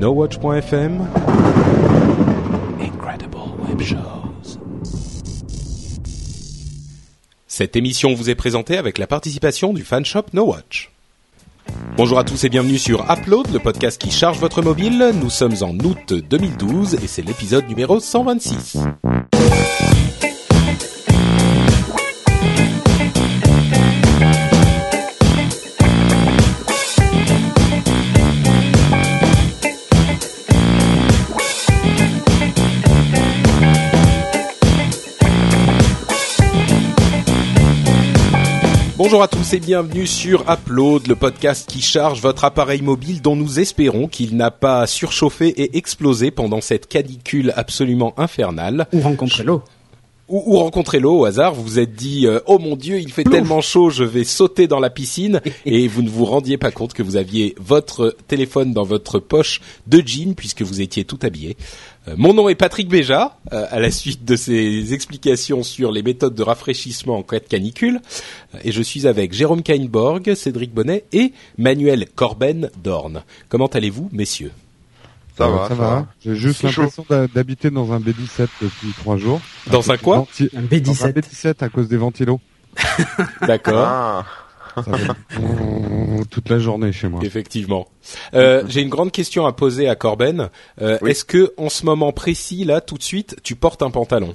NoWatch.fm Incredible Web Shows. Cette émission vous est présentée avec la participation du fanshop NoWatch. Bonjour à tous et bienvenue sur Upload, le podcast qui charge votre mobile. Nous sommes en août 2012 et c'est l'épisode numéro 126. Bonjour à tous et bienvenue sur Upload, le podcast qui charge votre appareil mobile dont nous espérons qu'il n'a pas surchauffé et explosé pendant cette canicule absolument infernale. Ou rencontrer l'eau. Ou, ou rencontrer l'eau au hasard, vous vous êtes dit euh, oh mon dieu il fait tellement chaud je vais sauter dans la piscine et vous ne vous rendiez pas compte que vous aviez votre téléphone dans votre poche de jean puisque vous étiez tout habillé. Euh, mon nom est Patrick Béja, euh, à la suite de ces explications sur les méthodes de rafraîchissement en cas de canicule, euh, et je suis avec Jérôme Kainborg, Cédric Bonnet et Manuel Corben Dorn. Comment allez-vous, messieurs? Ça va, ça va. J'ai juste l'impression d'habiter dans un B17 depuis trois jours. Dans un quoi? Un Dans un B17. B17 à cause des ventilos. D'accord. Ah, Ça toute la journée chez moi. Effectivement. Euh, J'ai une grande question à poser à Corben. Euh, Oui. Est-ce que en ce moment précis, là, tout de suite, tu portes un pantalon?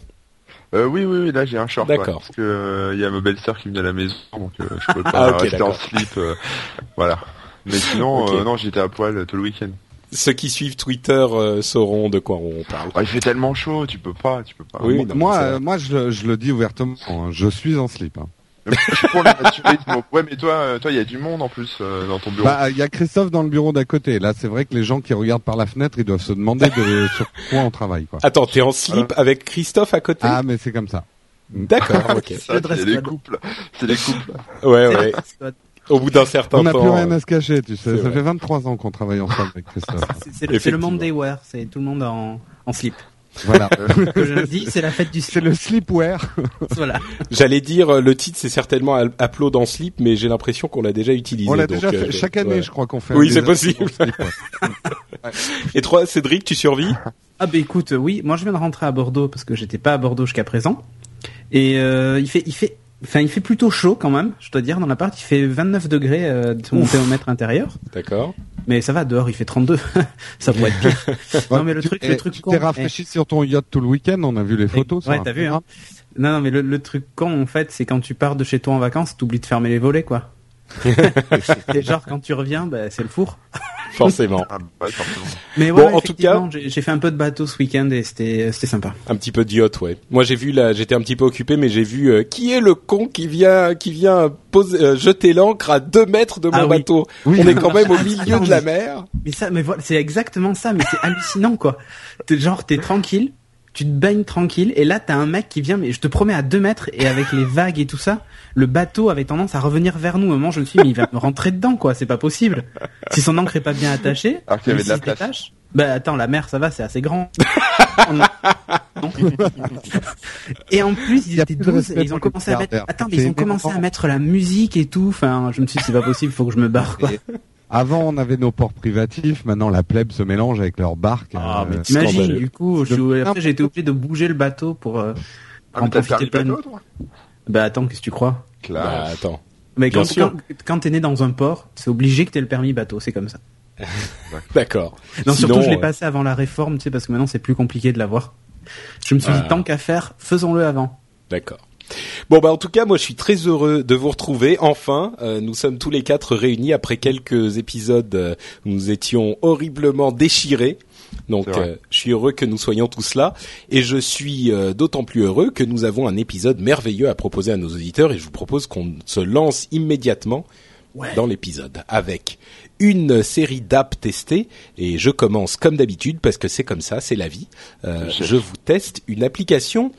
Euh, oui, oui, oui, là j'ai un short. ouais, D'accord. parce que euh, il y a ma belle-sœur qui venait à la maison, donc euh, je peux pas Ah, ok, rester en slip. voilà. Mais sinon, non, j'étais à poil tout le week-end. Ceux qui suivent Twitter sauront de quoi on parle. Il fait tellement chaud, tu peux pas, tu peux pas. Oui, moi, non, moi, je le dis ouvertement. hein, je suis en slip. hein. Mais je suis pour le naturisme. Ouais, mais toi, euh, toi, il y a du monde en plus euh, dans ton bureau. Bah, il y a Christophe dans le bureau d'à côté. Là, c'est vrai que les gens qui regardent par la fenêtre, ils doivent se demander de, sur quoi on travaille. Quoi. Attends, t'es en slip avec Christophe à côté? Ah, mais c'est comme ça. D'accord, ok. C'est les couples. C'est les couples. Ouais, ouais. Au bout d'un certain On n'a temps. plus rien à se cacher, tu sais. Ça vrai. fait 23 ans qu'on travaille ensemble avec Christophe. C'est- le, le. Monday wear, c'est tout le monde en, en slip. Voilà. Ce que je le dis, c'est la fête du C'est slip. le slipwear. Voilà. J'allais dire euh, le titre c'est certainement Upload en slip, mais j'ai l'impression qu'on l'a déjà utilisé. On l'a déjà euh, fait. Chaque année, ouais. je crois qu'on fait. Oui, c'est possible. en slip, ouais. Et toi, Cédric, tu survis? Ah bah écoute, euh, oui, moi je viens de rentrer à Bordeaux parce que j'étais pas à Bordeaux jusqu'à présent. Et euh, il fait, il fait, enfin il fait plutôt chaud quand même. Je dois dire dans l'appart, il fait 29 degrés euh, de mon thermomètre intérieur. D'accord. Mais ça va dehors, il fait 32. ça pourrait être pire. non mais le truc, eh, le truc Tu con. t'es rafraîchi sur ton yacht tout le week-end. On a vu les photos. sur Ouais, t'as vu, Instagram. Non, non, mais le, le truc con, en fait, c'est quand tu pars de chez toi en vacances, t'oublies de fermer les volets, quoi. Et genre, quand tu reviens, bah, c'est le four. Forcément. Ah, bah, forcément. Mais Bon, ouais, en tout cas- j'ai fait un peu de bateau ce week-end et c'était c'était sympa. Un petit peu d'yacht, ouais. Moi, j'ai vu là, j'étais un petit peu occupé, mais j'ai vu euh, qui est le con qui vient, qui vient poser, euh, jeter l'ancre à deux mètres de mon Ah bateau? Oui. On est quand même au milieu de la mer. Mais ça, mais voilà, c'est exactement ça, mais c'est hallucinant, quoi. Genre, t'es tranquille, tu te baignes tranquille, et là, t'as un mec qui vient, mais je te promets, à deux mètres, et avec les vagues et tout ça, le bateau avait tendance à revenir vers nous. Au moment, je me suis dit, mais il va me rentrer dedans, quoi, c'est pas possible. Si son ancre est pas bien attachée, Alors qu'il y avait de la place. détache- Bah attends, la mer, ça va, c'est assez grand. Non. et en plus, Il ils étaient plus de 12 respect et ils ont commencé à mettre, attends, mais ils ont commencé à mettre la musique et tout. Enfin, je me suis dit, c'est pas possible, faut que je me barre, quoi. Avant, on avait nos ports privatifs. Maintenant, la plèbe se mélange avec leurs barques. Ah, mais Euh. T'imagines, du coup, je, De- après j'ai été obligé de bouger le bateau pour euh, Ah, en mais t'as le profiter permis pleinement. bateau, toi Bah attends, qu'est-ce que tu crois? Bah, attends. Mais quand, sûr. quand, quand t'es né dans un port, c'est obligé que t'aies le permis bateau, c'est comme ça. D'accord. Non, Sinon, surtout je l'ai passé avant la réforme, tu sais, parce que maintenant c'est plus compliqué de l'avoir. Je me suis Ah. dit, tant qu'à faire, faisons-le avant. D'accord. Bon bah en tout cas moi je suis très heureux de vous retrouver enfin. Euh, nous sommes tous les quatre réunis après quelques épisodes euh, où nous étions horriblement déchirés. Donc euh, je suis heureux que nous soyons tous là et je suis euh, d'autant plus heureux que nous avons un épisode merveilleux à proposer à nos auditeurs et je vous propose qu'on se lance immédiatement dans l'épisode avec une série d'apps testées et je commence comme d'habitude parce que c'est comme ça, c'est la vie. Euh, Je- je vous teste une application.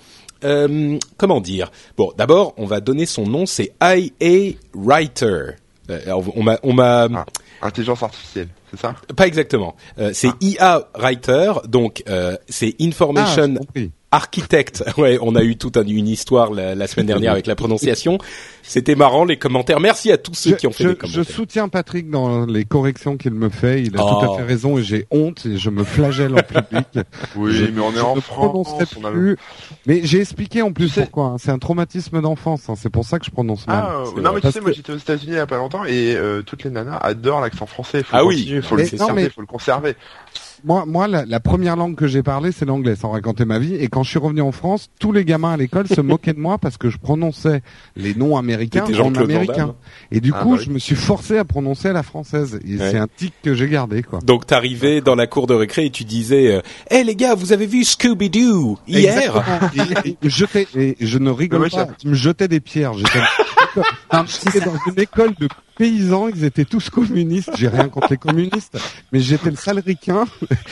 Euh, comment dire? Bon, d'abord, on va donner son nom. C'est IA Writer. Euh, on m'a, on m'a, Ah. Intelligence artificielle, c'est ça? Pas exactement. Euh, c'est IA Writer, donc c'est Ah, Information compris. Architect. Ouais, on a eu toute un- une histoire la, la semaine dernière avec la prononciation. C'était marrant les commentaires. Merci à tous ceux Je, qui ont fait je- des je commentaires. soutiens Patrick dans les corrections qu'il me fait. Il a Oh. tout à fait raison et j'ai honte et je me flagelle en public. Oui, Je- mais on est je en France. On a... Mais j'ai expliqué en plus Tu sais- pourquoi. hein. C'est un traumatisme d'enfance. hein. C'est pour ça que je prononce mal. Ah, euh, C'est non, vrai. mais tu Parce sais, moi j'étais aux États-Unis il y a pas longtemps et euh, toutes les nanas adorent l'accent français. Faut Ah oui. continuer, faut Mais le non, conserver, mais- faut le conserver. Moi, moi, la, la première langue que j'ai parlé, c'est l'anglais, sans raconter ma vie. Et quand je suis revenu en France, tous les gamins à l'école se moquaient de moi parce que je prononçais les noms américains en américain. Et du Ah, coup, bah oui. je me suis forcé à prononcer à la française. Et Ouais. c'est un tic que j'ai gardé, quoi. Donc t'arrivais dans la cour de récré et tu disais euh, "Eh les gars, vous avez vu Scooby Doo hier? Exactement. Et, et je jetais- et je ne rigole Ouais, pas. Ils me jetaient des pierres. J'étais dans une école de paysans. Ils étaient tous communistes. J'ai rien contre les communistes, mais j'étais le sale ricain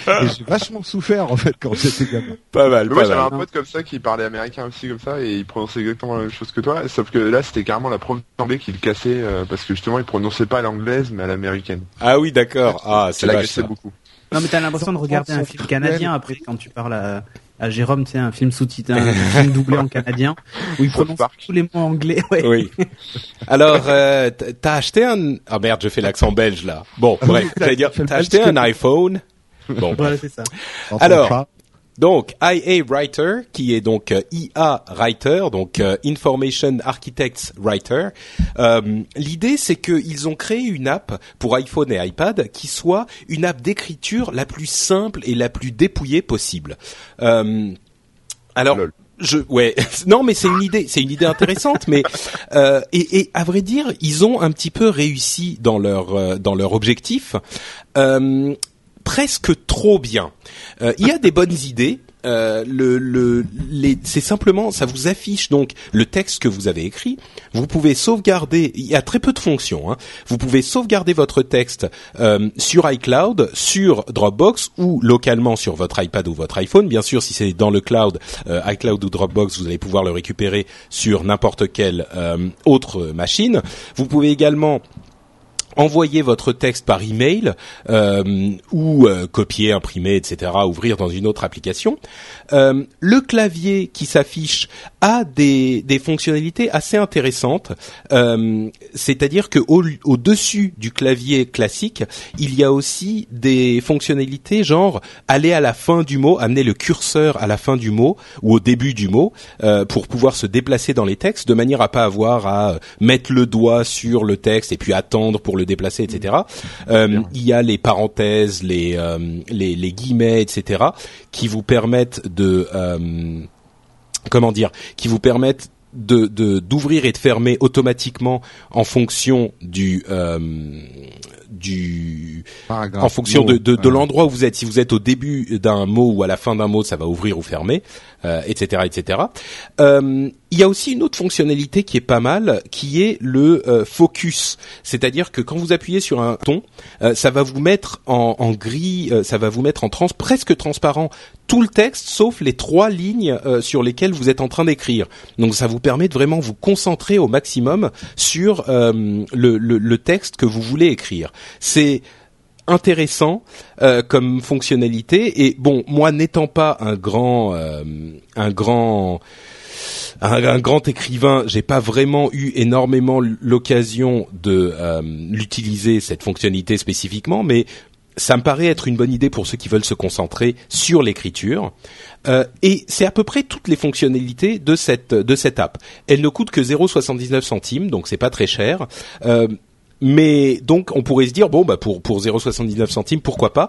et j'ai vachement souffert en fait quand j'étais gamin. Pas mal, Mais moi j'avais un pote comme ça qui parlait américain aussi comme ça et il prononçait exactement la même chose que toi, sauf que là c'était carrément la prof d'anglais qui le cassait euh, parce que justement il prononçait pas à l'anglaise mais à l'américaine. Ah oui, d'accord. Ah, c'est l'agaçait ça. beaucoup. Non, mais t'as l'impression de regarder un film canadien après quand tu parles à, à Jérôme, tu sais, un film sous-titré, un film doublé en canadien où il prononce tous les mots anglais. Ouais. Oui. Alors, euh, t'as acheté un... Ah merde, je fais l'accent belge là. Bon, Ah bref, j'allais dire, t'as acheté un iPhone. Bon, Voilà, c'est ça. Alors, donc IA Writer, qui est donc euh, IA Writer, donc euh, Information Architects Writer. Euh, L'idée, c'est qu'ils ont créé une app pour iPhone et iPad qui soit une app d'écriture la plus simple et la plus dépouillée possible. Alors. Lol. Je ouais non mais c'est une idée c'est une idée intéressante mais euh, et, et à vrai dire ils ont un petit peu réussi dans leur euh, dans leur objectif euh, presque trop bien. Euh, il y a des bonnes idées. Euh, c'est simplement, ça vous affiche donc le texte que vous avez écrit. Vous pouvez sauvegarder. Il y a très peu de fonctions. Hein. Vous pouvez sauvegarder votre texte euh, sur iCloud, sur Dropbox ou localement sur votre iPad ou votre iPhone. Bien sûr, si c'est dans le cloud, iCloud ou Dropbox, vous allez pouvoir le récupérer sur n'importe quelle autre machine. Vous pouvez également envoyer votre texte par email euh, ou euh, copier, imprimer, etc., ouvrir dans une autre application. Euh, le clavier qui s'affiche a des, des fonctionnalités assez intéressantes. Euh, C'est-à-dire que au, au-dessus du clavier classique, il y a aussi des fonctionnalités genre aller à la fin du mot, amener le curseur à la fin du mot ou au début du mot euh, pour pouvoir se déplacer dans les textes de manière à pas avoir à mettre le doigt sur le texte et puis attendre pour le déplacer, etc. Euh, il y a les parenthèses, les, euh, les, les guillemets, etc. qui vous permettent de euh, comment dire, qui vous permettent de de- d'ouvrir et de fermer automatiquement en fonction du du paragraphe. en fonction de, de, l'endroit où vous êtes. Si vous êtes au début d'un mot ou à la fin d'un mot, ça va ouvrir ou fermer, euh, etc., etc. Euh, il y a aussi une autre fonctionnalité qui est pas mal, qui est le euh, focus. C'est-à-dire que quand vous appuyez sur un ton, euh, ça va vous mettre en, en gris, euh, ça va vous mettre en trans, presque transparent tout le texte, sauf les trois lignes euh, sur lesquelles vous êtes en train d'écrire. Donc ça vous permet de vraiment vous concentrer au maximum sur le, le, le texte que vous voulez écrire. C'est intéressant euh, comme fonctionnalité et bon moi n'étant pas un grand euh, un grand un, grand écrivain, j'ai pas vraiment eu énormément l'occasion de euh, l'utiliser cette fonctionnalité spécifiquement, mais ça me paraît être une bonne idée pour ceux qui veulent se concentrer sur l'écriture. Euh, et c'est à peu près toutes les fonctionnalités de cette de cette app. Elle ne coûte que 0,79 centimes, donc c'est pas très cher. Euh, mais donc on pourrait se dire bon bah pour pour 0,79 centimes pourquoi pas?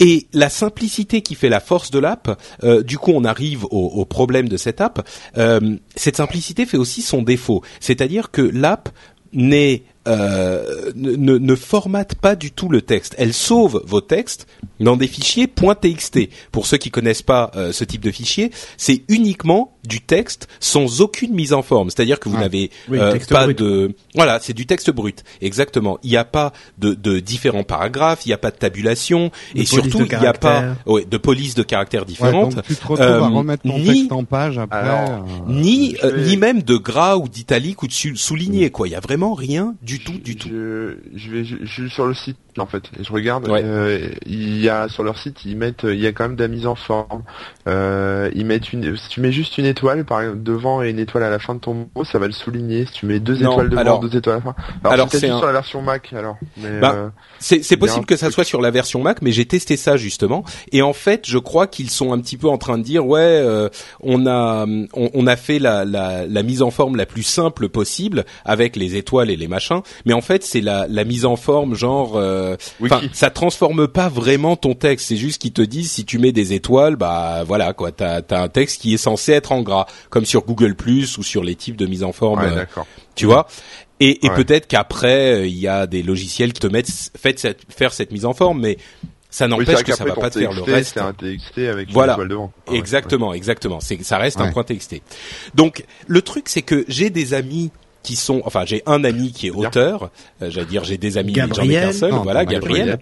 Et la simplicité qui fait la force de l'app, euh, du coup on arrive au, au problème de cette app. Euh, cette simplicité fait aussi son défaut, c'est-à-dire que l'app n'est euh, ne, ne- ne formate pas du tout le texte. Elle sauve vos textes dans des fichiers .txt. Pour ceux qui connaissent pas euh, ce type de fichier, c'est uniquement du texte sans aucune mise en forme. C'est-à-dire que vous Ah. n'avez Oui, euh, pas brut. de voilà, c'est du texte brut. Exactement. Il n'y a pas de, de différents paragraphes, il n'y a pas de tabulation De et surtout il n'y a pas ouais, de police de caractères Ouais, différentes. donc tu te retrouves à Euh, remettre ton ni- texte en page après. Alors, euh, ni euh, vais- ni même de gras ou d'italique ou de souligné quoi. Il y a vraiment rien du tout du tout. Je, je vais, je, je suis sur le site en fait. Et je regarde, Ouais. euh, il y a sur leur site, ils mettent, il y a quand même de la mise en forme. Euh, ils mettent une, si tu mets juste une étoile par exemple, devant et une étoile à la fin de ton mot, ça va le souligner. Si tu mets deux Non, étoiles devant, alors- deux étoiles à la fin. Alors, alors, c'est un- sur la version Mac alors. Bah, euh, C'est possible que ça soit sur la version Mac, mais j'ai testé ça justement. Et en fait, je crois qu'ils sont un petit peu en train de dire, ouais, euh, on a on, on a fait la, la, la mise en forme la plus simple possible avec les étoiles et les machins. Mais en fait, c'est la, la mise en forme genre, euh, ça transforme pas vraiment ton texte. C'est juste qu'ils te disent si tu mets des étoiles, bah voilà quoi, t'as as un texte qui est censé être en gras, comme sur Google Plus ou sur les types de mise en forme. ouais, euh, tu vois et, et Ouais. peut-être qu'après euh, il y a des logiciels qui te mettent faites cette, faire cette mise en forme mais ça n'empêche que ça va pas te faire le reste C'est un TXT avec une Voilà. étoile devant. Ah ouais. exactement exactement c'est ça reste un point TXT donc le truc c'est que j'ai des amis qui sont enfin j'ai un ami qui est auteur euh, j'allais dire j'ai des amis mais j'en ai qu'un seul Non, voilà Gabriel.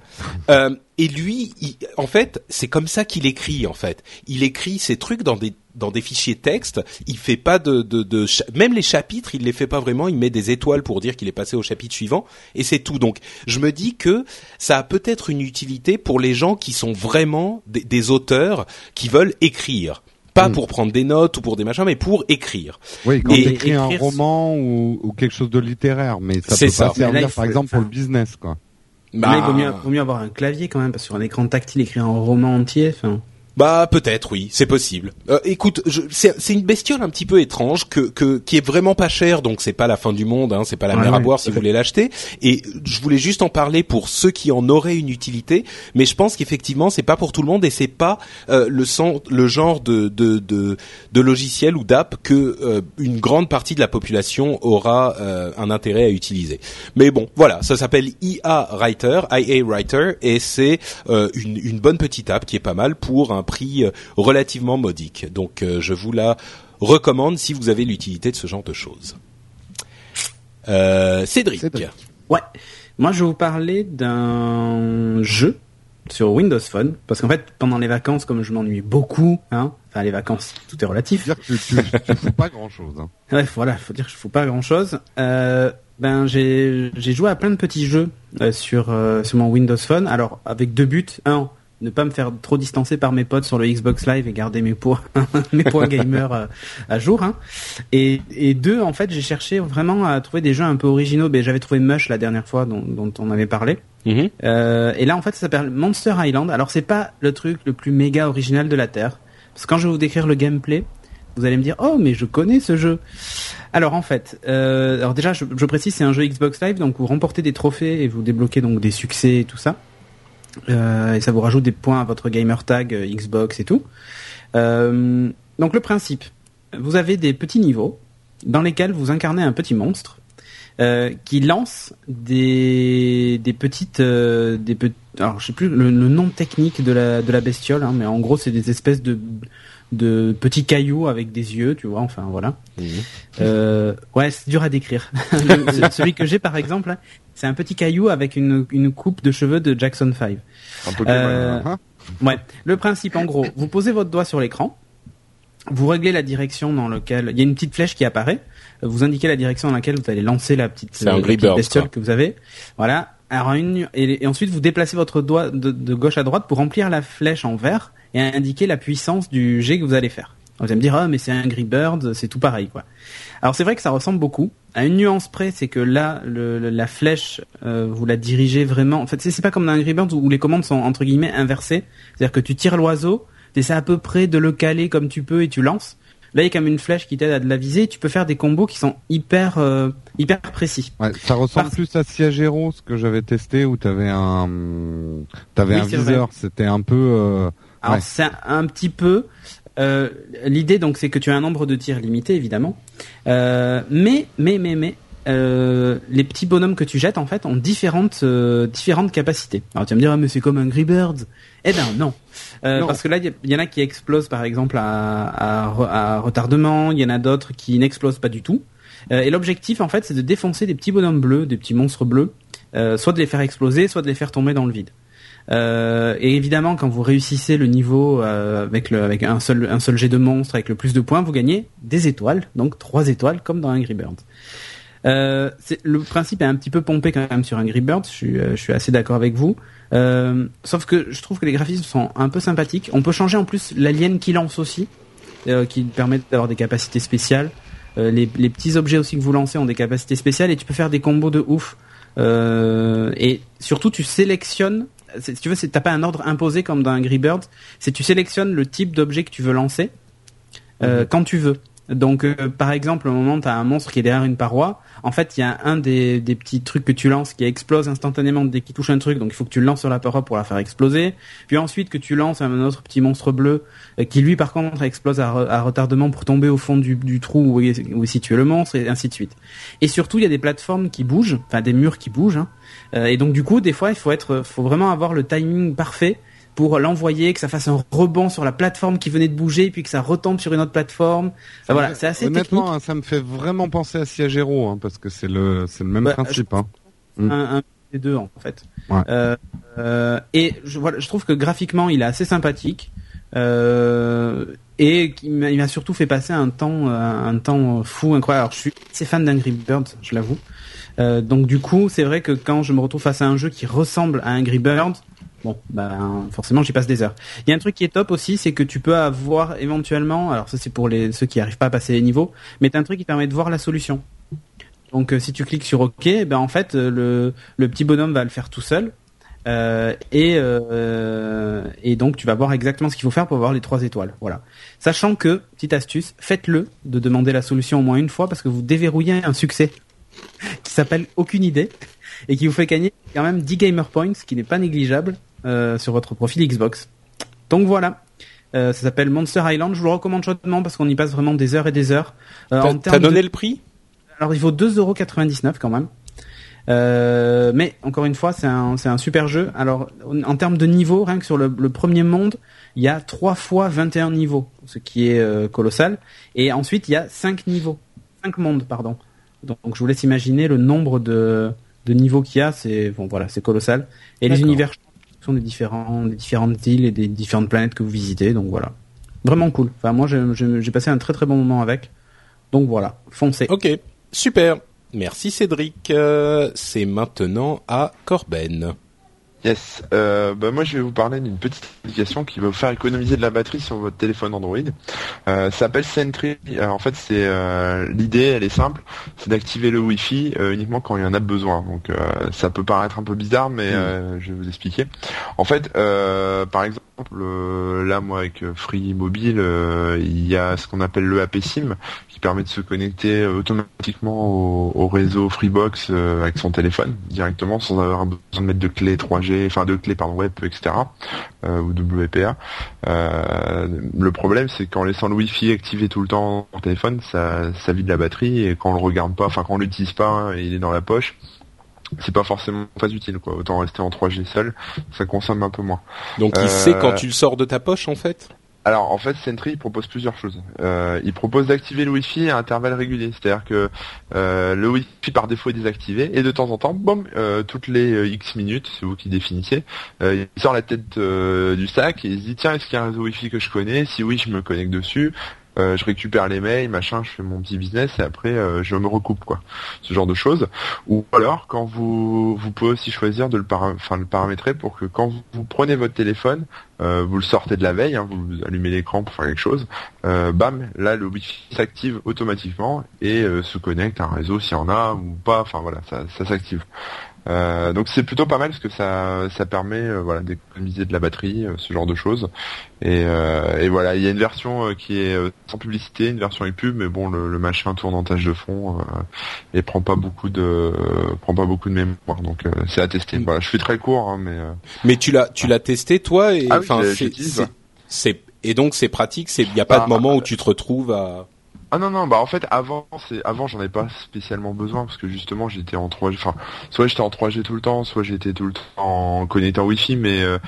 Euh, et lui il- en fait c'est comme ça qu'il écrit en fait. Il écrit ses trucs dans des dans des fichiers texte, il fait pas de, de, même les chapitres, il les fait pas vraiment, il met des étoiles pour dire qu'il est passé au chapitre suivant et c'est tout. Donc, je me dis que ça a peut-être une utilité pour les gens qui sont vraiment des, des auteurs qui veulent écrire. Pas Mm. pour prendre des notes ou pour des machins, mais pour écrire. Oui, quand Et tu écris un roman ou, ou quelque chose de littéraire, mais ça peut ça. pas là, servir, par exemple, pour le business, quoi. Mais là, il vaut mieux, Bah, vaut mieux avoir un clavier quand même, parce que sur un écran tactile, écrire un roman entier, enfin. Bah peut-être oui, c'est possible. Euh, écoute, c'est une bestiole un petit peu étrange que, que qui est vraiment pas chère, donc c'est pas la fin du monde, hein, c'est pas la Ouais, mer à boire si vous voulez l'acheter. Et je voulais juste en parler pour ceux qui en auraient une utilité, mais je pense qu'effectivement c'est pas pour tout le monde et c'est pas euh, le sens, le genre de de de, de logiciel ou d'app que euh, une grande partie de la population aura euh, un intérêt à utiliser. Mais bon, voilà, ça s'appelle IA Writer, IA Writer, et c'est euh, une, une bonne petite app qui est pas mal pour un prix euh, relativement modique. Donc euh, je vous la recommande si vous avez l'utilité de ce genre de choses. Euh, Cédric. Cédric. Ouais. Moi, je vais vous parler d'un jeu sur Windows Phone, parce qu'en fait, pendant les vacances, comme je m'ennuie beaucoup, hein, enfin les vacances, tout est relatif. Dire que tu, tu, tu fous pas grand chose. Hein. Ouais, voilà, faut dire que je fous pas grand chose. Euh, ben j'ai joué à plein de petits jeux euh, sur euh, sur mon Windows Phone. Alors avec deux buts, un ne pas me faire trop distancer par mes potes sur le Xbox Live et garder mes points mes points gamer euh, à jour. Hein. Et, et deux, en fait, j'ai cherché vraiment à trouver des jeux un peu originaux. Ben, j'avais trouvé Mush la dernière fois dont, dont on avait parlé. Mhm. Euh, et là, en fait, ça s'appelle Monster Island. Alors, c'est pas le truc le plus méga original de la Terre. Parce que quand je vais vous décrire le gameplay, vous allez me dire, oh, mais je connais ce jeu. Alors, en fait, euh, alors déjà, je, je précise, c'est un jeu Xbox Live, donc vous remportez des trophées et vous débloquez donc des succès et tout ça. Euh, et ça vous rajoute des points à votre gamer tag euh, Xbox et tout. Euh, donc, le principe, vous avez des petits niveaux dans lesquels vous incarnez un petit monstre qui lance des des petites alors je sais plus le, le nom technique de la de la bestiole hein, mais en gros c'est des espèces de de petits cailloux avec des yeux tu vois enfin voilà Mhm. euh, ouais c'est dur à décrire Le- celui que j'ai par exemple c'est un petit caillou avec une une coupe de cheveux de Jackson 5 Un peu Euh, Hein Ouais. Le principe, en gros, vous posez votre doigt sur l'écran, vous réglez la direction dans laquelle il y a une petite flèche qui apparaît, vous indiquez la direction dans laquelle vous allez lancer la petite, la Birds, bestiole quoi. que vous avez. Voilà. Alors, et, ensuite vous déplacez votre doigt de, gauche à droite pour remplir la flèche en vert et indiquer la puissance du jet que vous allez faire. Vous allez me dire, ah, mais c'est un Angry Birds, c'est tout pareil, quoi. Alors c'est vrai que ça ressemble beaucoup. À une nuance près, c'est que là, la flèche, euh, vous la dirigez vraiment. En fait, c'est c'est pas comme dans Angry Birds où les commandes sont entre guillemets inversées. C'est-à-dire que tu tires l'oiseau, t'essaies à peu près de le caler comme tu peux et tu lances. Là, il y a quand même une flèche qui t'aide à de la viser. Tu peux faire des combos qui sont hyper, euh, hyper précis. Ouais, ça ressemble Parce- plus à Siege Hero, ce que j'avais testé, où t'avais un, t'avais Oui, un viseur. C'était un peu. euh, Alors Ouais. c'est un, un petit peu. euh, L'idée donc c'est que tu as un nombre de tirs limité évidemment, Euh, mais mais mais mais euh, les petits bonhommes que tu jettes en fait ont différentes euh, différentes capacités. Alors tu vas me dire ah, mais c'est comme un Birds. Eh ben non, Euh, parce que là il y en a qui explosent par exemple à, à, à retardement, il y en a d'autres qui n'explosent pas du tout. Euh, et l'objectif en fait c'est de défoncer des petits bonhommes bleus, des petits monstres bleus, euh, soit de les faire exploser, soit de les faire tomber dans le vide. Euh, et évidemment, quand vous réussissez le niveau euh, avec, le, avec un seul un seul jet de monstre avec le plus de points, vous gagnez des étoiles, donc trois étoiles comme dans Angry Birds. Euh, le principe est un petit peu pompé quand même sur Angry Birds, je suis, euh, je suis assez d'accord avec vous. Euh, sauf que je trouve que les graphismes sont un peu sympathiques. On peut changer en plus l'alien qui lance aussi, euh, qui permet d'avoir des capacités spéciales. Euh, les, les petits objets aussi que vous lancez ont des capacités spéciales et tu peux faire des combos de ouf. Euh, et surtout, tu sélectionnes. Si tu veux, t'as pas un ordre imposé comme dans Angry Birds. C'est tu sélectionnes le type d'objet que tu veux lancer euh, quand tu veux. Donc, euh, par exemple, au moment où tu as un monstre qui est derrière une paroi, en fait, il y a un des, des petits trucs que tu lances qui explose instantanément dès qu'il touche un truc, donc il faut que tu le lances sur la paroi pour la faire exploser. Puis ensuite que tu lances un autre petit monstre bleu euh, qui lui, par contre, explose à retardement pour tomber au fond du, du trou où est, où est situé le monstre, et ainsi de suite. Et surtout, il y a des plateformes qui bougent, enfin des murs qui bougent. hein. Euh, et donc, du coup, des fois, il faut être, faut vraiment avoir le timing parfait pour l'envoyer, que ça fasse un rebond sur la plateforme qui venait de bouger, puis que ça retombe sur une autre plateforme. Voilà, c'est assez technique. Honnêtement, hein, ça me fait vraiment penser à Siagero, hein, parce que c'est le, c'est le même Bah, principe. Hein. Mm. un, un des deux en fait. Ouais. Euh, euh, et je, voilà, je trouve que graphiquement il est assez sympathique euh, et il m'a surtout fait passer un temps un, un temps fou incroyable. Alors je suis assez fan d'Angry Birds, je l'avoue. Euh, donc du coup c'est vrai que quand je me retrouve face à un jeu qui ressemble à Angry Birds Bon, ben forcément j'y passe des heures. Il y a un truc qui est top aussi, c'est que tu peux avoir éventuellement, alors ça c'est pour ceux qui arrivent pas à passer les niveaux, mais t'as un truc qui permet de voir la solution. Donc euh, si tu cliques sur OK, ben en fait euh, le petit bonhomme va le faire tout seul. Et euh, et donc tu vas voir exactement ce qu'il faut faire pour avoir les trois étoiles. Voilà. Sachant que petite astuce, faites-le de demander la solution au moins une fois parce que vous déverrouillez un succès qui s'appelle aucune idée et qui vous fait gagner quand même 10 gamer points, ce qui n'est pas négligeable euh, sur votre profil Xbox. Donc voilà. Euh, ça s'appelle Monster Island. Je vous le recommande chaudement parce qu'on y passe vraiment des heures et des heures. Euh, T'as donné de- le prix? Alors il vaut 2,99€ quand même. Euh, mais encore une fois, c'est un, super jeu. Alors en, termes de niveau, rien que sur le, le premier monde, il y a 3 fois 21 niveaux, ce qui est euh, colossal. Et ensuite, il y a 5 niveaux. 5 mondes, pardon. Donc, je vous laisse imaginer le nombre de, de niveaux qu'il y a. C'est bon, voilà, colossal. Et les univers sont des, différents, des différentes îles et des différentes planètes que vous visitez. Donc voilà. Vraiment cool. Enfin, moi, j'ai- passé un très très bon moment avec. Donc voilà, foncez. Ok, super. Merci Cédric. Euh, c'est maintenant à Corben. Yes. Euh, bah moi je vais vous parler d'une petite application qui va vous faire économiser de la batterie sur votre téléphone Android. Euh, ça s'appelle Sentry. Alors, en fait c'est euh, l'idée, elle est simple, c'est d'activer le Wi-Fi euh, uniquement quand il y en a besoin. Donc euh, ça peut paraître un peu bizarre, mais euh, je vais vous expliquer. En fait, euh, par exemple, euh, là moi avec euh, Free Mobile, euh, il y a ce qu'on appelle le AP SIM qui permet de se connecter euh, automatiquement au, au réseau Freebox euh, avec son téléphone directement sans avoir besoin de mettre de clé 3G, enfin de clé pardon web, etc. euh, ou WPA. Euh, le problème c'est qu'en laissant le Wi-Fi activé tout le temps en téléphone, ça, ça vide la batterie et quand on le regarde pas, enfin quand on l'utilise pas, hein, et il est dans la poche. C'est pas forcément très utile quoi. Autant rester en 3G seul, ça consomme un peu moins. Donc il Euh, sait quand tu le sors de ta poche en fait? Alors en fait Sentry propose plusieurs choses. Euh, il propose d'activer le Wi-Fi à intervalles réguliers, c'est-à-dire que euh, le Wi-Fi par défaut est désactivé et de temps en temps, boum, euh, toutes les euh, X minutes, c'est vous qui définissez, euh, il sort la tête euh, du sac et il se dit tiens est-ce qu'il y a un réseau Wi-Fi que je connais? Si oui, je me connecte dessus. Euh, je récupère les mails, machin, je fais mon petit business et après euh, je me recoupe quoi. Ce genre de choses. Ou alors quand vous vous pouvez aussi choisir de le le paramétrer pour que quand vous, vous prenez votre téléphone, euh, vous le sortez de la veille, hein, vous allumez l'écran pour faire quelque chose, euh, bam, là le Wi-Fi s'active automatiquement et euh, se connecte à un réseau s'il y en a ou pas, enfin voilà, ça, ça s'active. Euh, donc c'est plutôt pas mal parce que ça, ça permet euh, voilà d'économiser de la batterie, euh, ce genre de choses. Et, euh, et voilà, il y a une version qui est sans publicité, une version avec pub, mais bon le, le machin tourne en tâche de fond euh, et prend pas beaucoup de euh, prend pas beaucoup de mémoire, donc euh, c'est à tester. Voilà, je fais très court, hein, mais euh, Mais tu l'as tu l'as testé toi et Ah oui, c'est et donc c'est pratique, c'est il y a pas Bah, de moment où tu te retrouves à Ah non non bah en fait avant c'est avant j'en avais pas spécialement besoin parce que justement j'étais en 3G enfin soit j'étais en 3G tout le temps soit j'étais tout le temps en connecté en Wi-Fi mais euh,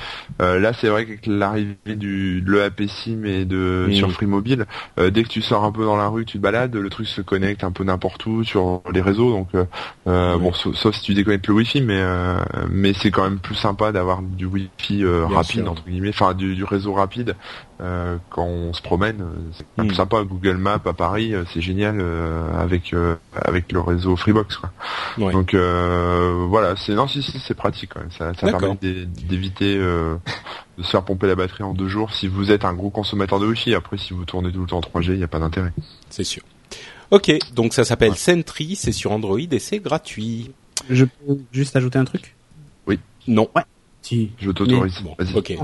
euh, là c'est vrai qu'avec l'arrivée du de l'EAP SIM et de sur Free Mobile euh, dès que tu sors un peu dans la rue tu te balades le truc se connecte un peu n'importe où sur les réseaux donc euh, Ouais. bon sauf, sauf si tu déconnectes le Wi-Fi mais euh, mais c'est quand même plus sympa d'avoir du Wi-Fi euh, rapide sûr. entre guillemets enfin du, du réseau rapide euh, quand on se promène c'est plus sympa Google Maps apparaît Paris, euh, c'est génial euh, avec euh, avec le réseau Freebox. Quoi. Ouais. Donc euh, voilà, c'est non si, si c'est pratique même. Ça, ça permet d'é- d'éviter euh, de se faire pomper la batterie en deux jours si vous êtes un gros consommateur de Wi-Fi. Après, si vous tournez tout le temps en 3G, il n'y a pas d'intérêt. C'est sûr. Ok, donc ça s'appelle Sentry, c'est sur Android et c'est gratuit. Je peux juste ajouter un truc? Non. Si. Je t'autorise. Bon, Vas-y. ok.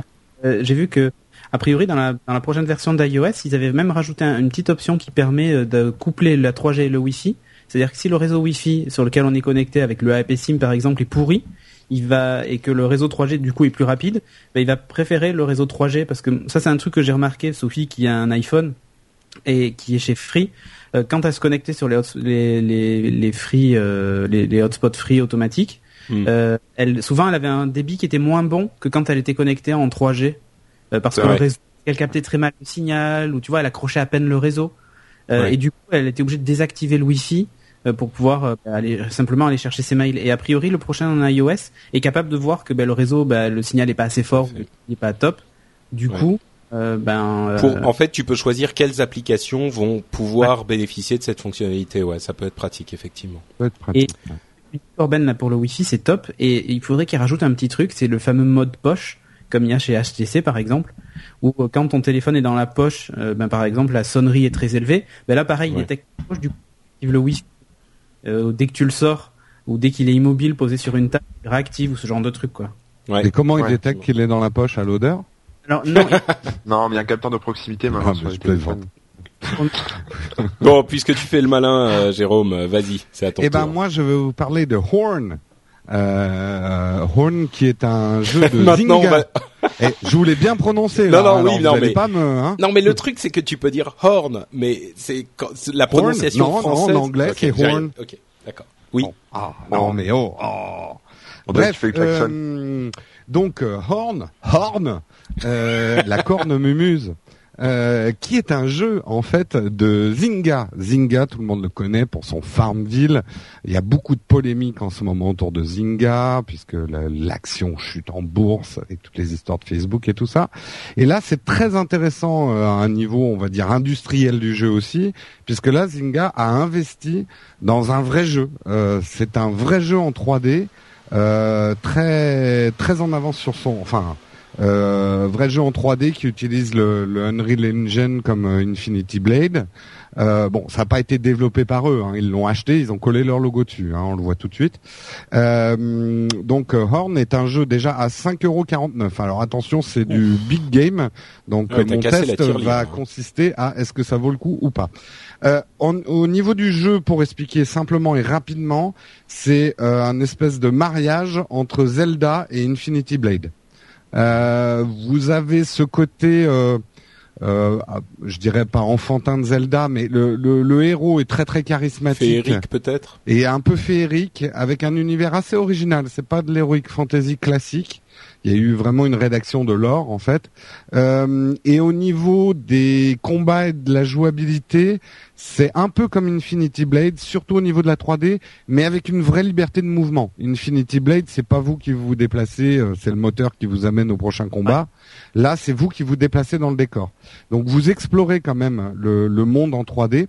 Euh, J'ai vu que, a priori, dans la, dans la prochaine version d'iOS, ils avaient même rajouté un- une petite option qui permet euh, de coupler la 3G et le Wi-Fi. C'est-à-dire que si le réseau Wi-Fi sur lequel on est connecté avec le AP SIM par exemple est pourri, il va et que le réseau 3G du coup est plus rapide, ben, il va préférer le réseau 3G parce que ça c'est un truc que j'ai remarqué. Sophie qui a un iPhone et qui est chez Free, euh, quand elle se connectait sur les les les, les free euh, les, les hotspots free automatiques, Hmm. euh, elle souvent elle avait un débit qui était moins bon que quand elle était connectée en 3G euh, parce C'est que le réseau elle captait très mal le signal ou tu vois elle accrochait à peine le réseau Euh, Ouais. et du coup elle était obligée de désactiver le Wi-Fi euh, pour pouvoir euh, aller simplement aller chercher ses mails et a priori le prochain en iOS est capable de voir que ben, le réseau ben, le signal est pas assez fort ou il est pas top du Ouais. coup euh, ben euh, Pour, en fait, tu peux choisir quelles applications vont pouvoir bénéficier de cette fonctionnalité. Ouais, ça peut être pratique, effectivement. Ça peut être pratique. Corben là pour le Wi-Fi c'est top et il faudrait qu'il rajoute un petit truc, c'est le fameux mode poche comme il y a chez HTC par exemple, où euh, quand ton téléphone est dans la poche, euh, ben par exemple la sonnerie est très élevée, ben là pareil il détecte la poche du coup il le Wi-Fi euh, dès que tu le sors ou dès qu'il est immobile posé sur une table, il réactive ou ce genre de truc quoi. Ouais. Et comment il détecte qu'il est dans la poche à l'odeur? Alors non, Non, mais il y a un capteur de proximité maintenant Ah, sur les plaisante. téléphones. Bon, puisque tu fais le malin, euh, Jérôme, vas-y, c'est à ton Eh ben tour. moi je vais vous parler de Horn. Euh, Horn qui est un jeu de Maintenant, Zynga. va... Eh, je voulais bien prononcer. Non, là, non, alors oui, non, mais- pas me. Hein Non, mais le truc, c'est que tu peux dire horn, mais c'est la Horn prononciation Non, non, en française. anglais, Ok, c'est horn. Ok, d'accord. Oui. Bon. Ah non mais oh. oh. Bref, euh, donc euh, Horn, Horn, euh, la corne mumuse, euh, qui est un jeu en fait de Zynga. Zynga, tout le monde le connaît pour son Farmville. Il y a beaucoup de polémiques en ce moment autour de Zynga, puisque la- l'action chute en bourse avec toutes les histoires de Facebook et tout ça. Et là, c'est très intéressant euh, à un niveau, on va dire, industriel du jeu aussi, puisque là, Zynga a investi dans un vrai jeu. Euh, c'est un vrai jeu en 3D, euh, très très en avance sur son, enfin. Euh, vrai jeu en 3D qui utilise le, le Unreal Engine comme euh, Infinity Blade. Euh, bon, ça n'a pas été développé par eux. hein. Ils l'ont acheté, ils ont collé leur logo dessus. hein, on le voit tout de suite. Euh, donc Horn est un jeu déjà à 5,49€. Alors attention, c'est du big game. Donc Ouais, mon test va hein. consister à est-ce que ça vaut le coup ou pas. Euh, au niveau du jeu, pour expliquer simplement et rapidement, c'est euh, un espèce de mariage entre Zelda et Infinity Blade. Euh, vous avez ce côté, euh, euh, ah, je dirais pas enfantin de Zelda, mais le, le, le héros est très très charismatique Féerique, peut-être? Et un peu féerique, avec un univers assez original. C'est pas de l'heroic fantasy classique. Il y a eu vraiment une rédaction de l'or en fait. Euh, et au niveau des combats et de la jouabilité, c'est un peu comme Infinity Blade, surtout au niveau de la 3D, mais avec une vraie liberté de mouvement. Infinity Blade, c'est pas vous qui vous déplacez, euh, c'est le moteur qui vous amène au prochain combat. Là, c'est vous qui vous déplacez dans le décor. Donc vous explorez quand même le, le monde en 3D.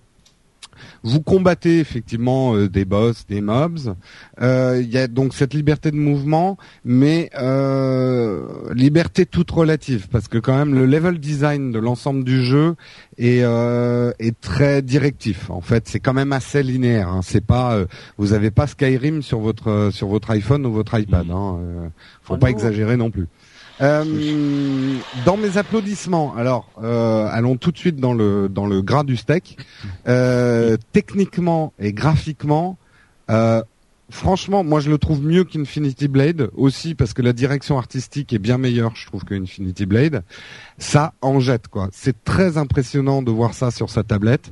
Vous combattez effectivement euh, des boss, des mobs. Euh, Il y a donc cette liberté de mouvement, mais euh, liberté toute relative, parce que quand même le level design de l'ensemble du jeu est, euh, est très directif. En fait, c'est quand même assez linéaire. Hein. C'est pas, euh, vous avez pas Skyrim sur votre euh, sur votre iPhone ou votre iPad. Mhm. Hein. Faut Oh pas exagérer non plus. Euh, dans mes applaudissements, alors euh, allons tout de suite dans le dans le gras du steak. Euh, techniquement et graphiquement, euh, franchement, moi je le trouve mieux qu'Infinity Blade aussi parce que la direction artistique est bien meilleure, je trouve que Infinity Blade. Ça en jette quoi. C'est très impressionnant de voir ça sur sa tablette.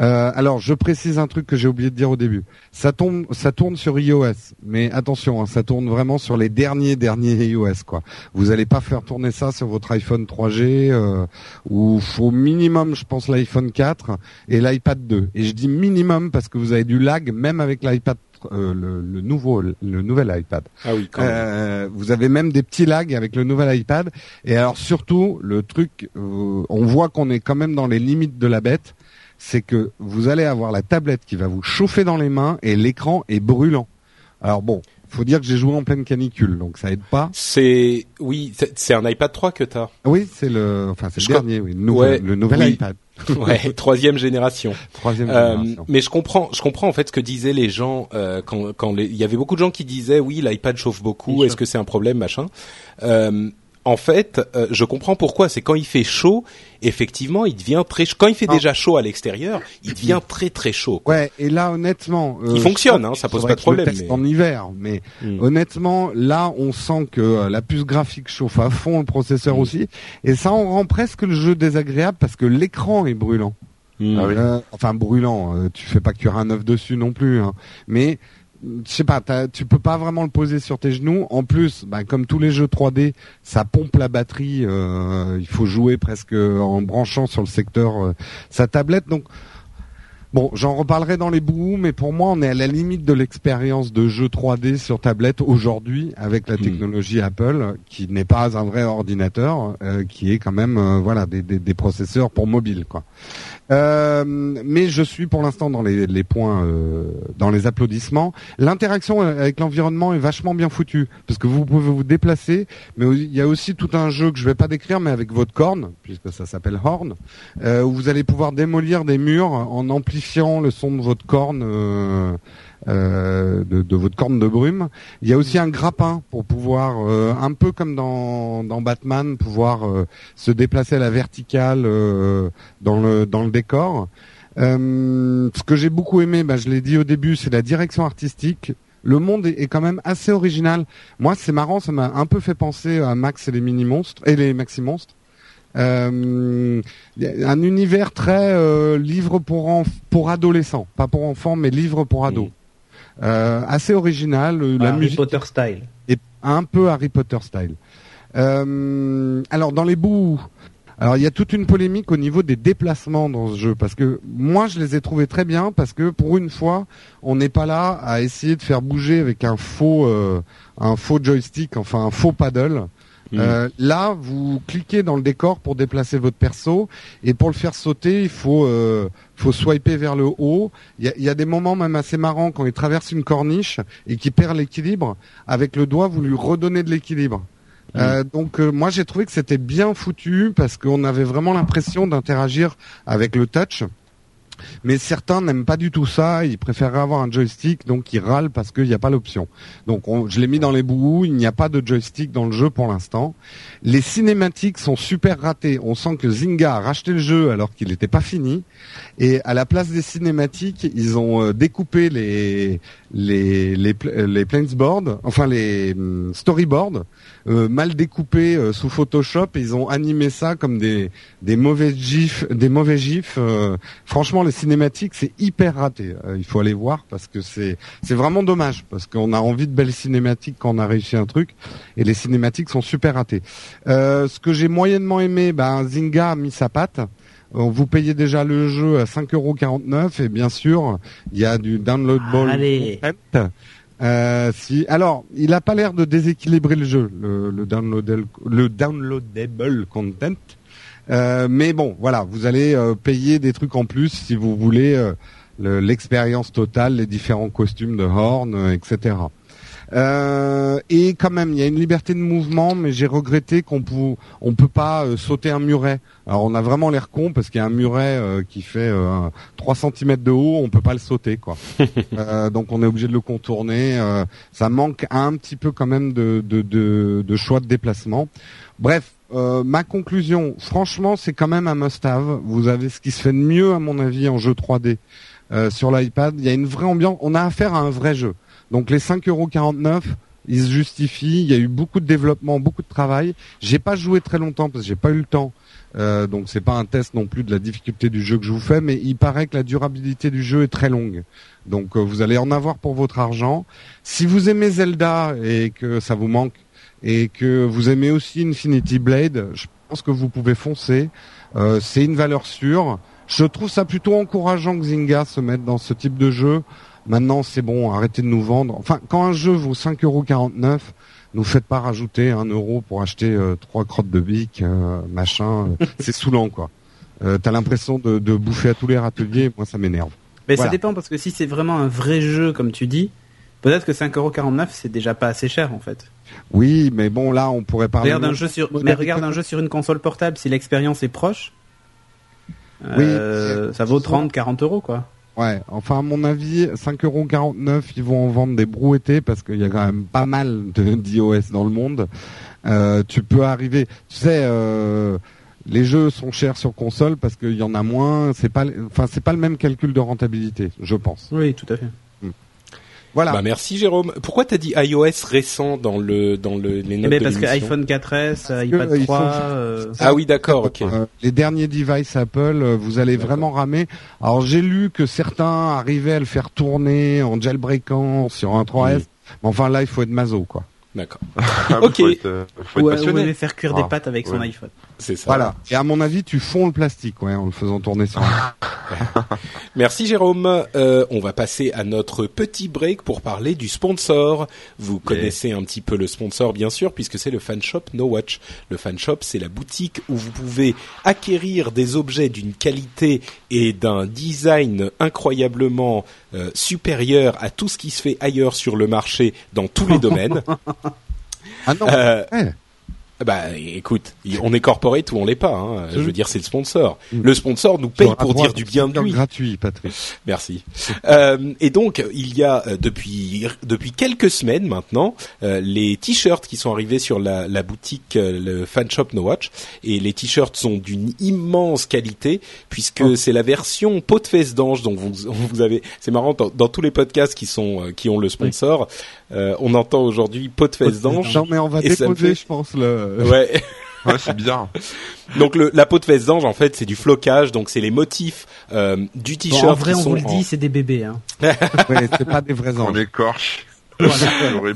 Euh, alors, je précise un truc que j'ai oublié de dire au début. Ça tombe, ça tourne sur iOS, mais attention, hein, ça tourne vraiment sur les derniers derniers iOS quoi. Vous allez pas faire tourner ça sur votre iPhone 3G euh, ou au minimum, je pense l'iPhone 4 et l'iPad 2. Et je dis minimum parce que vous avez du lag même avec l'iPad euh, le, le nouveau le nouvel iPad. Ah oui, quand même. Euh, vous avez même des petits lags avec le nouvel iPad. Et alors surtout, le truc, euh, on voit qu'on est quand même dans les limites de la bête. C'est que vous allez avoir la tablette qui va vous chauffer dans les mains et l'écran est brûlant. Alors bon, faut dire que j'ai joué en pleine canicule, donc ça aide pas. C'est oui, c'est- un iPad 3 que t'as. Oui, c'est le, enfin c'est le Je crois- dernier, oui, le nouvel, Ouais, le nouvel oui. iPad, Ouais, troisième génération. troisième Euh, génération. mais je comprends, je comprends en fait ce que disaient les gens euh, quand, quand il y avait beaucoup de gens qui disaient oui l'iPad chauffe beaucoup, est-ce que c'est un problème machin. Euh, en fait, euh, je comprends pourquoi. C'est quand il fait chaud, effectivement, il devient très. chaud. Quand il fait Ah. déjà chaud à l'extérieur, il devient très très chaud. quoi. Ouais, et là honnêtement, euh, Il fonctionne, hein, ça pose pas de problème, teste mais- en hiver, mais Mm. honnêtement, là, on sent que euh, la puce graphique chauffe à fond, le processeur Mm. aussi, et ça en rend presque le jeu désagréable parce que l'écran est brûlant. Mm. Ah oui. Euh, enfin brûlant, euh, tu fais pas cuire un œuf dessus non plus, hein. mais je sais pas, tu peux pas vraiment le poser sur tes genoux. En plus, bah, comme tous les jeux 3D, ça pompe la batterie. euh, il faut jouer presque en branchant sur le secteur euh, sa tablette. Donc Bon, j'en reparlerai dans les bouts, mais pour moi, on est à la limite de l'expérience de jeu 3D sur tablette aujourd'hui avec la Hmm. technologie Apple, qui n'est pas un vrai ordinateur, euh, qui est quand même euh, voilà des, des, des processeurs pour mobile, quoi. Euh, mais je suis pour l'instant dans les, les points, euh, dans les applaudissements. L'interaction avec l'environnement est vachement bien foutue parce que vous pouvez vous déplacer, mais il y a aussi tout un jeu que je vais pas décrire, mais avec votre corne, puisque ça s'appelle Horn, euh, où vous allez pouvoir démolir des murs en amplifiant le son de votre corne. euh, euh, de, votre corne de brume. Il y a aussi un grappin pour pouvoir, euh, un peu comme dans, Batman, pouvoir se déplacer à la verticale dans le dans le décor. Ce que j'ai beaucoup aimé, bah, je l'ai dit au début, c'est la direction artistique. Le monde est, est quand même assez original. Moi, c'est marrant, ça m'a un peu fait penser à Max et les mini monstres et les maxi monstres. Euh, un univers très euh, livre pour enf- pour adolescents, pas pour enfants, mais livre pour ados. Euh, assez original. euh, la Harry musique Potter style. est un peu Harry Potter style. Euh, alors dans les bouts, alors il y a toute une polémique au niveau des déplacements dans ce jeu parce que moi je les ai trouvés très bien parce que pour une fois on n'est pas là à essayer de faire bouger avec un faux euh, un faux joystick, enfin un faux paddle. Mm. Euh, là, vous cliquez dans le décor pour déplacer votre perso et pour le faire sauter, il faut euh, faut swiper vers le haut. Il y a, il y a des moments même assez marrants quand il traverse une corniche et qu'il perd l'équilibre. Avec le doigt, vous lui redonnez de l'équilibre. Euh, donc euh, moi j'ai trouvé que c'était bien foutu parce qu'on avait vraiment l'impression d'interagir avec le touch. Mais certains n'aiment pas du tout ça, ils préfèrent avoir un joystick, donc ils râlent parce qu'il n'y a pas l'option. Donc on- je l'ai mis dans les bouts, il n'y a pas de joystick dans le jeu pour l'instant. Les cinématiques sont super ratées. On sent que Zynga a racheté le jeu alors qu'il n'était pas fini. Et à la place des cinématiques, ils ont euh, découpé les les les, les planesboards, enfin les hum, storyboards, euh, mal découpés euh, sous Photoshop. Et ils ont animé ça comme des des mauvais gifs, des mauvais gifs. euh, franchement, les cinématiques c'est hyper raté. Euh, il faut aller voir parce que c'est c'est vraiment dommage parce qu'on a envie de belles cinématiques quand on a réussi un truc et les cinématiques sont super ratées. Euh, ce que j'ai moyennement aimé, ben Zynga a mis sa patte. Vous payez déjà le jeu à 5,49€ et bien sûr il y a du downloadable Allez. content. Euh, si, alors, il a pas l'air de déséquilibrer le jeu, le, le, downloadable, le downloadable content. Euh, mais bon, voilà, vous allez euh, payer des trucs en plus si vous voulez le- l'expérience totale, les différents costumes de Horn, etc. Euh, et quand même, il y a une liberté de mouvement, mais j'ai regretté qu'on pou- on peut pas euh, sauter un muret. Alors on a vraiment l'air con parce qu'il y a un muret euh, qui fait euh, 3 cm de haut, on peut pas le sauter quoi. Euh, donc on est obligé de le contourner. euh, ça manque un petit peu quand même de, de, de, de choix de déplacement. Bref, euh, ma conclusion, franchement, c'est quand même un must-have. Vous avez ce qui se fait de mieux à mon avis en jeu 3D euh, sur l'iPad. Il y a une vraie ambiance. On a affaire à un vrai jeu. Donc les 5,49€, ils se justifient. Il y a eu beaucoup de développement, beaucoup de travail. J'ai pas joué très longtemps parce que j'ai pas eu le temps. Euh, donc c'est pas un test non plus de la difficulté du jeu que je vous fais, mais il paraît que la durabilité du jeu est très longue. Donc euh, vous allez en avoir pour votre argent. Si vous aimez Zelda et que ça vous manque et que vous aimez aussi Infinity Blade, je pense que vous pouvez foncer. Euh, c'est une valeur sûre. Je trouve ça plutôt encourageant que Zynga se mette dans ce type de jeu. Maintenant, c'est bon, arrêtez de nous vendre. Enfin, quand un jeu vaut 5,49€, nous faites pas rajouter un euro pour acheter euh, trois crottes de bique, euh, machin. c'est saoulant, quoi. Euh, T'as l'impression de, de bouffer à tous les râteliers. Moi, ça m'énerve. Mais Voilà. ça dépend parce que si c'est vraiment un vrai jeu, comme tu dis, peut-être que 5,49€ c'est déjà pas assez cher en fait. Oui, mais bon, là, on pourrait parler. Regarde un jeu sur, mais regarde un jeu sur une console portable, si l'expérience est proche, euh, ça vaut 30, 40 euros quoi. Ouais, enfin à mon avis, 5,49€, ils vont en vendre des brouettés parce qu'il y a quand même pas mal de d'iOS dans le monde. Euh, tu peux arriver, tu sais, euh, les jeux sont chers sur console parce qu'il y en a moins. C'est pas, enfin c'est pas le même calcul de rentabilité, je pense. Oui, tout à fait. Voilà. Bah merci Jérôme. Pourquoi t'as dit iOS récent dans le dans le les Eh notes ben, de parce que iPhone 4S, que, iPad euh, ils 3, sont- euh, Ah oui d'accord ok. Euh, les derniers devices Apple, euh, vous allez vraiment ramer. Alors j'ai lu que certains arrivaient à le faire tourner en jailbreakant sur un 3S. Oui. Mais enfin là, il faut être maso quoi. D'accord. Ah, Ok. Faut être, euh, faut être ou, ou passionné. aimer faire cuire Ah, des pâtes avec son ouais. iPhone. C'est ça. Voilà. Et à mon avis, tu fonds le plastique, ouais, en le faisant tourner sur. Merci Jérôme. Euh, on va passer à notre petit break pour parler du sponsor. Vous connaissez un petit peu le sponsor bien sûr puisque c'est le fan shop No Watch. Le fan shop c'est la boutique où vous pouvez acquérir des objets d'une qualité et d'un design incroyablement euh, supérieur à tout ce qui se fait ailleurs sur le marché dans tous les domaines. Ah non. Euh, ouais. Bah écoute, on est corporate ou on l'est pas. Hein. Je veux dire c'est le sponsor. Mm. Le sponsor nous paye pour dire du bien de lui. gratuit, Patrick. Merci. Euh, et donc il y a euh, depuis depuis quelques semaines maintenant euh, les t-shirts qui sont arrivés sur la, la boutique euh, le fan shop No Watch et les t-shirts sont d'une immense qualité puisque Oh. c'est la version peau de fesse d'ange dont vous vous avez c'est marrant dans, dans tous les podcasts qui sont euh, qui ont le sponsor euh, on entend aujourd'hui peau de fesse d'ange Non, mais on va déposer, fait- je pense, le. Ouais Ouais, c'est bizarre. donc le, la peau de fesse d'ange en fait c'est du flocage donc c'est les motifs euh, du Bon, t-shirt en vrai, on vous le en- dit, c'est des bébés. Hein. Ouais, c'est pas des vrais On anges. écorche.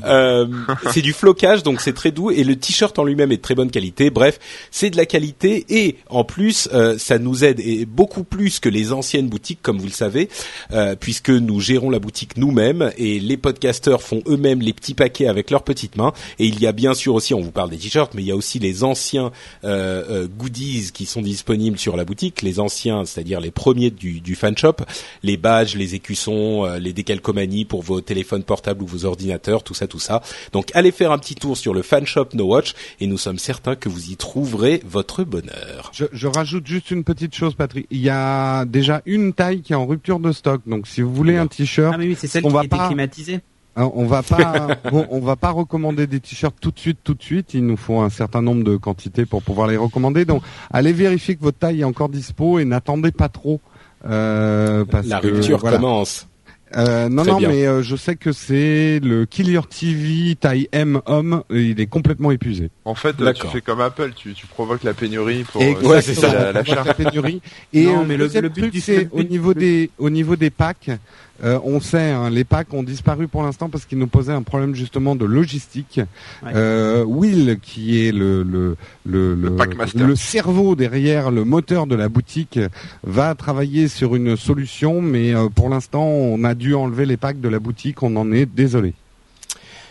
Euh, c'est du flocage, donc c'est très doux et le t-shirt en lui-même est de très bonne qualité. Bref, c'est de la qualité et en plus, euh, ça nous aide et beaucoup plus que les anciennes boutiques, comme vous le savez, euh, puisque nous gérons la boutique nous-mêmes et les podcasteurs font eux-mêmes les petits paquets avec leurs petites mains. Et il y a bien sûr aussi, on vous parle des t-shirts, mais il y a aussi les anciens euh, euh, goodies qui sont disponibles sur la boutique, les anciens, c'est-à-dire les premiers du, du fan shop, les badges, les écussons, euh, les décalcomanies pour vos téléphones portables ou vos ordinateurs, tout ça, tout ça. Donc allez faire un petit tour sur le fan shop No Watch et nous sommes certains que vous y trouverez votre bonheur. Je, je rajoute juste une petite chose, Patrick. Il y a déjà une taille qui est en rupture de stock. Donc, si vous voulez un t-shirt, Ah mais oui, c'est celle On qui va était pas- climatisée. hein, on va pas, bon, on va pas recommander des t-shirts tout de suite, tout de suite. Il nous faut un certain nombre de quantités pour pouvoir les recommander. Donc, allez vérifier que votre taille est encore dispo et n'attendez pas trop. Euh, parce La que, rupture voilà. commence. Euh, non, Très non, bien. mais euh, je sais que c'est le Killer TV taille M homme. et Il est complètement épuisé. En fait, euh, tu fais comme Apple, tu, tu provoques la pénurie pour euh, Ouais, c'est ça. la, la pénurie. Et Non, euh, mais le- le but c'est au niveau des au niveau des packs. Euh, on sait, hein, les packs ont disparu pour l'instant parce qu'ils nous posaient un problème justement de logistique. Ouais. Euh, Will, qui est le le le, Le packmaster. le cerveau derrière le moteur de la boutique, va travailler sur une solution, mais euh, pour l'instant, on a dû enlever les packs de la boutique. On en est désolé.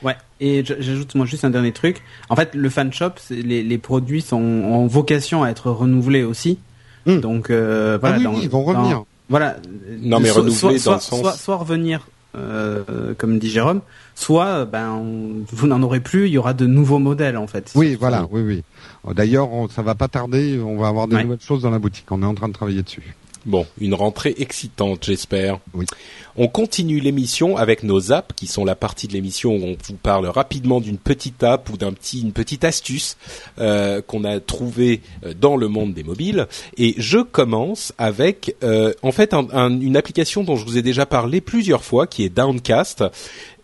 Ouais. Et j'ajoute moi juste un dernier truc. En fait, le fan shop, les, les produits sont ont vocation à être renouvelés aussi. Hmm. Donc euh, voilà. ah oui, dans- oui, ils vont dans- revenir. Voilà. Non, mais Soit- renouveler soit, dans le soit, sens- soit, soit revenir, euh, comme dit Jérôme, soit ben on- vous n'en aurez plus, il y aura de nouveaux modèles en fait. Oui, voilà, oui, oui. D'ailleurs, on- ça va pas tarder. On va avoir des Ouais. nouvelles choses dans la boutique. On est en train de travailler dessus. Bon, une rentrée excitante, j'espère. Oui. On continue l'émission avec nos apps, qui sont la partie de l'émission où on vous parle rapidement d'une petite app ou d'un petit, une petite astuce euh, qu'on a trouvée euh, dans le monde des mobiles. Et je commence avec, euh, en fait, un- un- une application dont je vous ai déjà parlé plusieurs fois, qui est Downcast.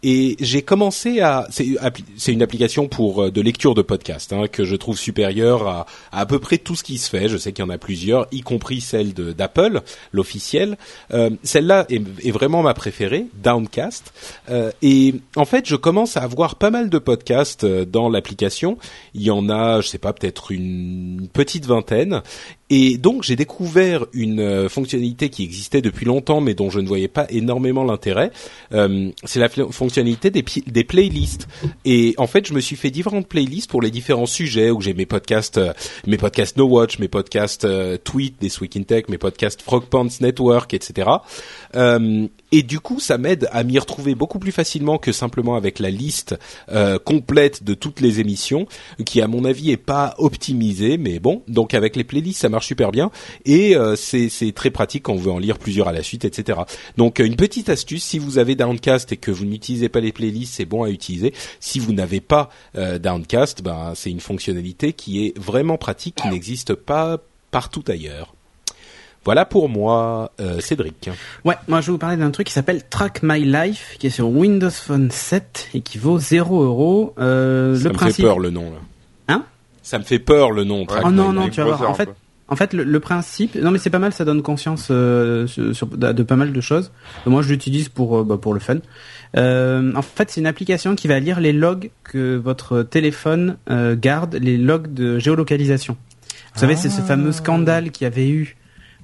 Et j'ai commencé à, c'est une application pour de lecture de podcast hein, que je trouve supérieure à, à peu près tout ce qui se fait. Je sais qu'il y en a plusieurs, y compris celle d'Apple, l'officielle. Celle-là est vraiment ma préférée, Downcast. Euh, et en fait, je commence à avoir pas mal de podcasts euh, dans l'application. Il y en a, je sais pas, peut-être une petite vingtaine. Et donc j'ai découvert une euh, fonctionnalité qui existait depuis longtemps, mais dont je ne voyais pas énormément l'intérêt. Euh, c'est la fonctionnalité des, playlists. Et en fait, je me suis fait différentes playlists pour les différents sujets où j'ai mes podcasts, euh, mes podcasts No Watch, mes podcasts Tweet des Week in Tech, mes podcasts Frog Pants Network, etc. et du coup, ça m'aide à m'y retrouver beaucoup plus facilement que simplement avec la liste complète de toutes les émissions, qui à mon avis est pas optimisée. Mais bon, donc avec les playlists, ça marche super bien et euh, c'est très pratique quand on veut en lire plusieurs à la suite, etc. Donc euh, une petite astuce, si vous avez Downcast et que vous n'utilisez pas les playlists, c'est bon à utiliser. Si vous n'avez pas euh, Downcast, ben c'est une fonctionnalité qui est vraiment pratique, qui n'existe pas partout ailleurs. Voilà pour moi, Cédric. Ouais, moi je vais vous parler d'un truc qui s'appelle Track My Life, qui est sur Windows Phone 7 et qui vaut 0 euros. Ça me fait peur le nom. Là. Hein? Ça me fait peur le nom. oh non non, tu vas voir. En fait, en fait, le, principe, non mais c'est pas mal, ça donne conscience euh, sur, de, pas mal de choses. Moi, je l'utilise pour euh, bah, pour le fun. Euh, en fait, c'est une application qui va lire les logs que votre téléphone garde, les logs de géolocalisation. Vous savez, c'est ce fameux ah. scandale qui avait eu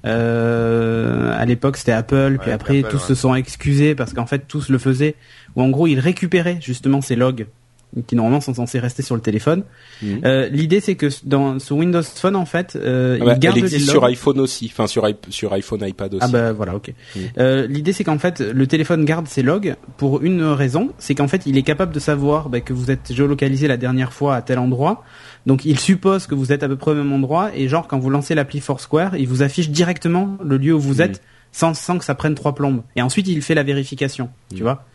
à l'époque, c'était Apple, puis après tous se sont excusés parce qu'en fait tous le faisaient. Ou en gros, ils récupéraient justement ces logs qui normalement sont censés rester sur le téléphone. Mhm. Euh, L'idée c'est que dans sur Windows Phone en fait, euh, ah bah, il garde elle existe sur iPhone aussi, enfin sur sur iPhone, iPad aussi. Ah bah voilà, ok. Mhm. Euh, L'idée c'est qu'en fait le téléphone garde ses logs pour une raison, c'est qu'en fait il est capable de savoir bah, que vous êtes géolocalisé la dernière fois à tel endroit. Donc il suppose que vous êtes à peu près au même endroit et genre quand vous lancez l'appli Foursquare, il vous affiche directement le lieu où vous mhm. êtes sans, sans que ça prenne trois plombes. Et ensuite il fait la vérification, tu vois.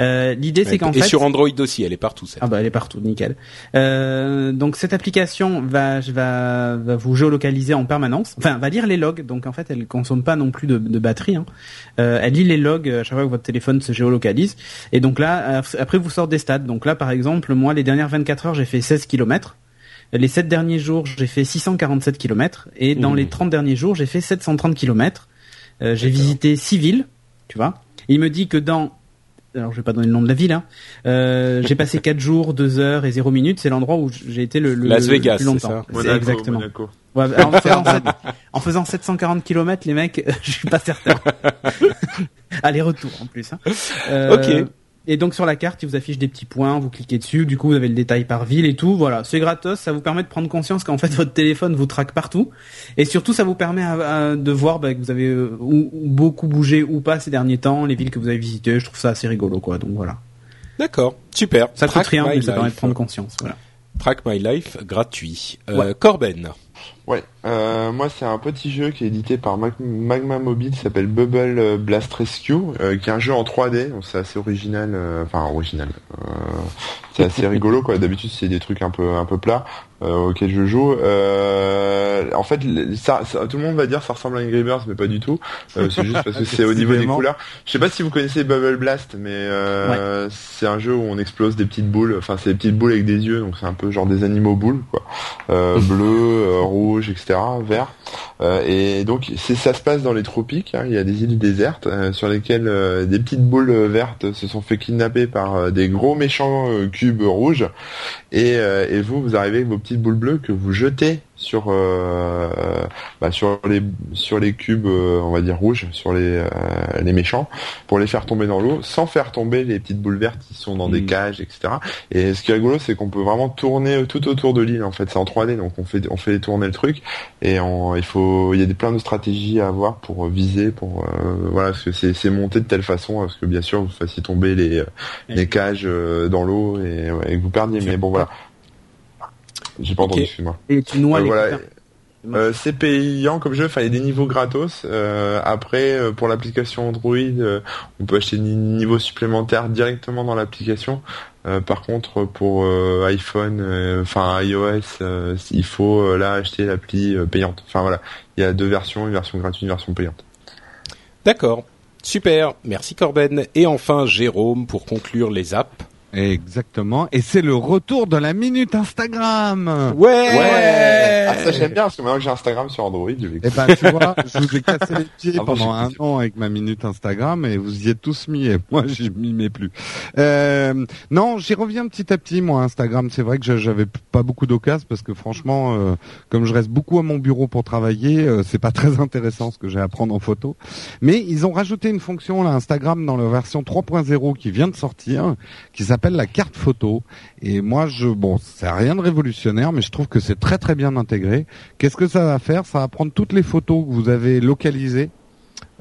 Euh, l'idée c'est qu'en fait et sur Android aussi, elle est partout. Ah bah elle est partout, nickel. Euh, donc cette application va, va, va vous géolocaliser en permanence. Enfin, va lire les logs. Donc en fait, elle consomme pas non plus de, de batterie. Hein. Euh, elle lit les logs à chaque fois que votre téléphone se géolocalise. Et donc là, après vous sort des stats. Donc là, par exemple, moi les dernières 24 heures, j'ai fait 16 km. Les 7 derniers jours, j'ai fait 647 km. Et dans les 30 derniers jours, j'ai fait 730 km. Euh, j'ai visité 6 villes, tu vois. Il me dit que dans alors je vais pas donner le nom de la ville. Hein. Euh, j'ai passé 4 jours, 2 heures et 0 minutes. C'est l'endroit où j'ai été le, le, Las Vegas, plus longtemps. C'est exactement. Ouais, en, faisant, en, faisant, 740 km, les mecs, je suis pas certain. Aller-retour en plus. Hein. Euh, ok. Et donc sur la carte, il vous affiche des petits points, vous cliquez dessus, du coup vous avez le détail par ville et tout. Voilà, c'est gratos, ça vous permet de prendre conscience qu'en fait votre téléphone vous traque partout, et surtout ça vous permet de voir bah, que vous avez euh, beaucoup bougé ou pas ces derniers temps, les villes que vous avez visitées. Je trouve ça assez rigolo, quoi. Donc voilà. D'accord, super. Ça coûte rien, mais ça permet de prendre conscience. Voilà. Track My Life gratuit. Euh, Corben. Ouais, euh, moi c'est un petit jeu qui est édité par Magma Mobile, s'appelle Bubble euh, Blast Rescue, euh, qui est un jeu en 3D, donc c'est assez original, euh, enfin original, c'est assez rigolo quoi. D'habitude c'est des trucs un peu un peu plats auxquels je joue. en fait, ça, tout le monde va dire ça ressemble à Angry Birds, mais pas du tout. c'est juste parce que c'est au niveau des couleurs. Je sais pas si vous connaissez Bubble Blast, mais c'est un jeu où on explose des petites boules, enfin c'est des petites boules avec des yeux, donc c'est un peu genre des animaux boules quoi, bleu, rouge, etc vert. Euh, et donc ça se passe dans les tropiques. Hein. il y a des îles désertes euh, sur lesquelles euh, des petites boules vertes se sont fait kidnapper par des gros méchants cubes. Et, et vous, vous arrivez avec vos petites boules bleues que vous jetez sur euh, bah, sur les sur les cubes euh, on va dire rouges sur les euh, les méchants pour les faire tomber dans l'eau sans faire tomber les petites boules vertes qui sont dans des mm. cages etc et ce qui est rigolo c'est qu'on peut vraiment tourner tout autour de l'île en fait. C'est en 3D donc on fait on fait tourner le truc. Et il faut il y a des plein de stratégies à avoir pour viser pour voilà parce que c'est c'est monté de telle façon parce que bien sûr vous fassiez tomber les les cages dans l'eau et, et, que vous perdiez. Mais bon voilà j'ai pas entendu, excuse-moi. Et tu noies euh, euh, c'est payant comme jeu, enfin il y a des niveaux gratos. Euh, après, euh, pour l'application Android, on peut acheter des niveaux supplémentaires directement dans l'application. par contre, pour iPhone, enfin iOS, il faut là acheter l'appli payante. Enfin voilà, il y a deux versions, une version gratuite, une version payante. D'accord, super, merci Corben. Et enfin Jérôme pour conclure les apps. Exactement. Et c'est le retour de la minute Instagram. Ouais. Ouais. Ah ça j'aime bien parce que maintenant que j'ai Instagram sur Android, je vais. Eh ben, tu vois, je vous ai cassé les pieds Avant, pendant un an avec ma minute Instagram et vous y êtes tous mis et moi j'y m'y mets plus. Euh, non, j'y reviens petit à petit moi Instagram. C'est vrai que j'avais pas beaucoup d'occasions parce que franchement, euh, comme je reste beaucoup à mon bureau pour travailler, euh, c'est pas très intéressant ce que j'ai à prendre en photo. Mais ils ont rajouté une fonction là Instagram dans la version 3.0 qui vient de sortir, qui s'appelle la carte photo. Et moi, je bon, c'est rien de révolutionnaire, mais je trouve que c'est très très bien intégré. Qu'est-ce que ça va faire? Ça va prendre toutes les photos que vous avez localisées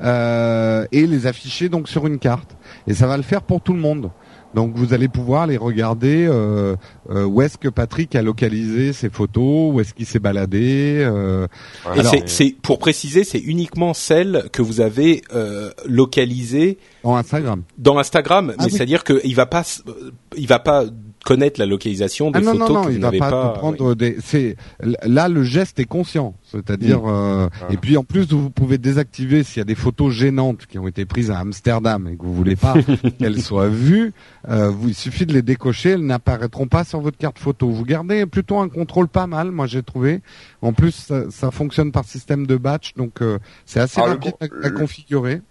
euh, et les afficher donc sur une carte. Et ça va le faire pour tout le monde. Donc vous allez pouvoir les regarder euh, euh, où est-ce que Patrick a localisé ses photos, où est-ce qu'il s'est baladé. euh, Voilà. Et Alors- c'est- c'est pour préciser, c'est uniquement celles que vous avez euh, localisées dans Instagram. dans Instagram, Ah mais oui. c'est-à-dire qu'il va pas, s- euh, il va pas connaître la localisation des Ah non, non, photos non, que vous il va n'avez pas, pas. des. C'est là le geste est conscient, c'est-à-dire. euh, Voilà. Et puis en plus, vous pouvez désactiver s'il y a des photos gênantes qui ont été prises à Amsterdam et que vous voulez pas qu'elles soient vues. euh, vous, il suffit de les décocher, elles n'apparaîtront pas sur votre carte photo. Vous gardez plutôt un contrôle pas mal, moi j'ai trouvé. En plus, ça, ça fonctionne par système de batch, donc euh, c'est assez Ah, rapide à, à le- configurer.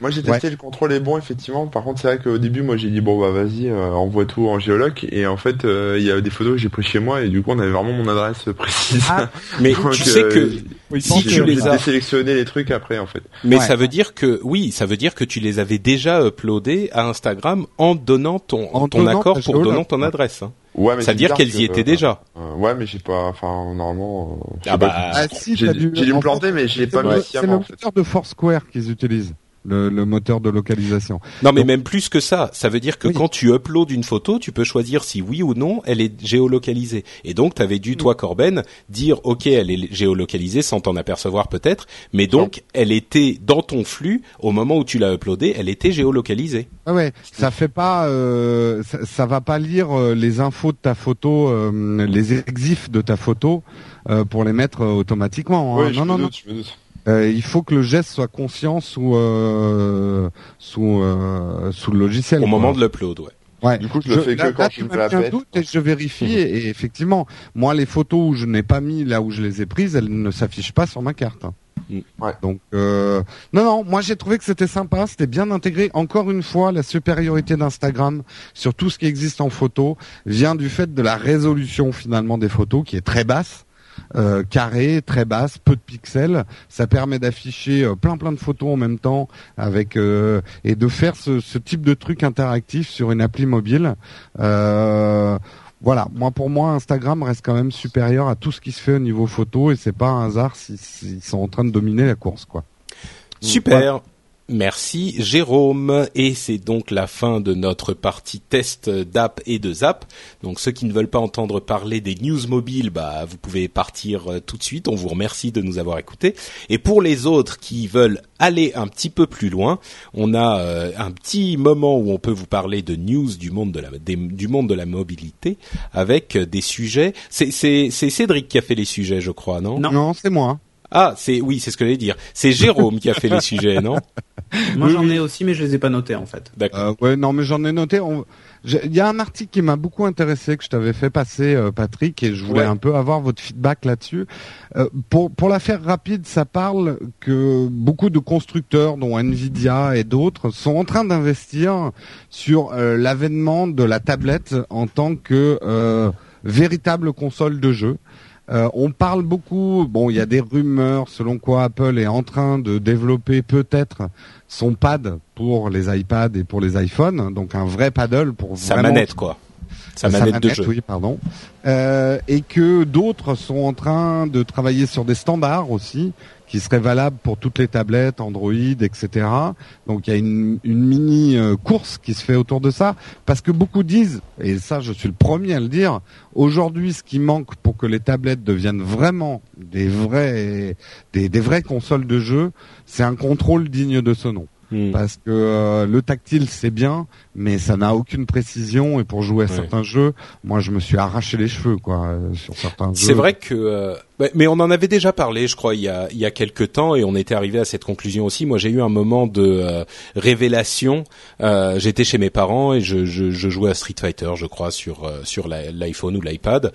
Moi j'ai testé le contrôle est bon effectivement. Par contre c'est vrai qu'au début moi j'ai dit bon bah vas-y euh, envoie tout en géoloc et en fait euh, il y a des photos que j'ai prises chez moi et du coup on avait vraiment mon adresse précise. Ah, Mais Donc, tu sais euh, que Oui, si j'ai tu les as, désélectionner les trucs après en fait. mais Ouais. ça veut dire que oui, ça veut dire que tu les avais déjà uploadés à Instagram en donnant ton En ton donnant accord pour donnant ton adresse. hein. Ouais mais Ça veut dire qu'elles y étaient euh, déjà. euh, ouais mais j'ai pas enfin normalement. euh, Ah bah, pas. Ah si, j'ai dû- j'ai me planter mais je l'ai C'est pas mis c'est le moteur de Foursquare qu'ils utilisent, le, le moteur de localisation. Non, mais Donc- même plus que ça. Ça veut dire que Oui. quand tu uploads une photo, tu peux choisir si oui ou non elle est géolocalisée. Et donc, tu avais dû, toi, Corben, dire OK, elle est géolocalisée sans t'en apercevoir peut-être, mais donc elle était dans ton flux au moment où tu l'as uploadée, elle était géolocalisée. Ah ouais, ça fait pas, euh, ça, ça va pas lire euh, les infos de ta photo, euh, les exifs de ta photo euh, pour les mettre euh, automatiquement. hein. Ouais, je non, me non, non. doute, je me doute. Euh, il faut que le geste soit conscient sous euh, sous euh, sous le logiciel. Au quoi. moment de l'upload, ouais. Ouais. Du coup, je le fais que là, quand là, je tu me la pète. doute et je vérifie et, et effectivement, moi les photos où je n'ai pas mis là où je les ai prises, elles ne s'affichent pas sur ma carte. hein. Mm. Ouais. Donc euh, non non, moi j'ai trouvé que c'était sympa, c'était bien intégré. Encore une fois, la supériorité d'Instagram sur tout ce qui existe en photo vient du fait de la résolution finalement des photos qui est très basse. Euh, carrée, très basse, peu de pixels, ça permet d'afficher euh, plein plein de photos en même temps avec euh, et de faire ce, ce type de truc interactif sur une appli mobile. Euh, voilà, moi pour moi Instagram reste quand même supérieur à tout ce qui se fait au niveau photo et c'est pas un hasard s'ils s'ils sont en train de dominer la course quoi. Super. Merci Jérôme et c'est donc la fin de notre partie test d'app et de Zap. Donc ceux qui ne veulent pas entendre parler des news mobiles, bah vous pouvez partir euh, tout de suite. On vous remercie de nous avoir écoutés. Et pour les autres qui veulent aller un petit peu plus loin, on a euh, un petit moment où on peut vous parler de news du monde de la du monde de la mobilité avec euh, des sujets. C'est Cédric qui a fait les sujets, je crois, non? Non. c'est moi. Ah, c'est oui, c'est ce que j'allais dire. C'est Jérôme qui a fait les sujets, non Moi Oui, j'en ai aussi, mais je les ai pas notés en fait. D'accord. Euh, ouais, non mais j'en ai noté. on- Il y a un article qui m'a beaucoup intéressé que je t'avais fait passer, euh, Patrick, et je voulais Ouais. un peu avoir votre feedback là-dessus. Euh, pour pour la faire rapide, ça parle que beaucoup de constructeurs, dont Nvidia et d'autres, sont en train d'investir sur euh, l'avènement de la tablette en tant que euh, véritable console de jeu. Euh, on parle beaucoup, bon, il y a des rumeurs selon quoi Apple est en train de développer peut-être son pad pour les iPads et pour les iPhones, donc un vrai paddle pour Sa vraiment manette, quoi. Sa manette, de jeu. oui, pardon. Euh, et que d'autres sont en train de travailler sur des standards aussi, qui seraient valables pour toutes les tablettes, Android, etc. Donc il y a une, une mini euh, course qui se fait autour de ça, parce que beaucoup disent, et ça je suis le premier à le dire, aujourd'hui ce qui manque pour que les tablettes deviennent vraiment des vrais, des, des vraies consoles de jeu, c'est un contrôle digne de ce nom Hmm. parce que euh, le tactile c'est bien, mais ça n'a aucune précision et pour jouer à Ouais. certains jeux, moi je me suis arraché les cheveux quoi euh, sur certains jeux. C'est vrai que euh, mais on en avait déjà parlé, je crois, il y a il y a quelques temps, et on était arrivé à cette conclusion aussi. Moi, j'ai eu un moment de euh, révélation. Euh, J'étais chez mes parents et je, je, je, jouais à Street Fighter, je crois, sur euh, sur l'iPhone ou l'iPad.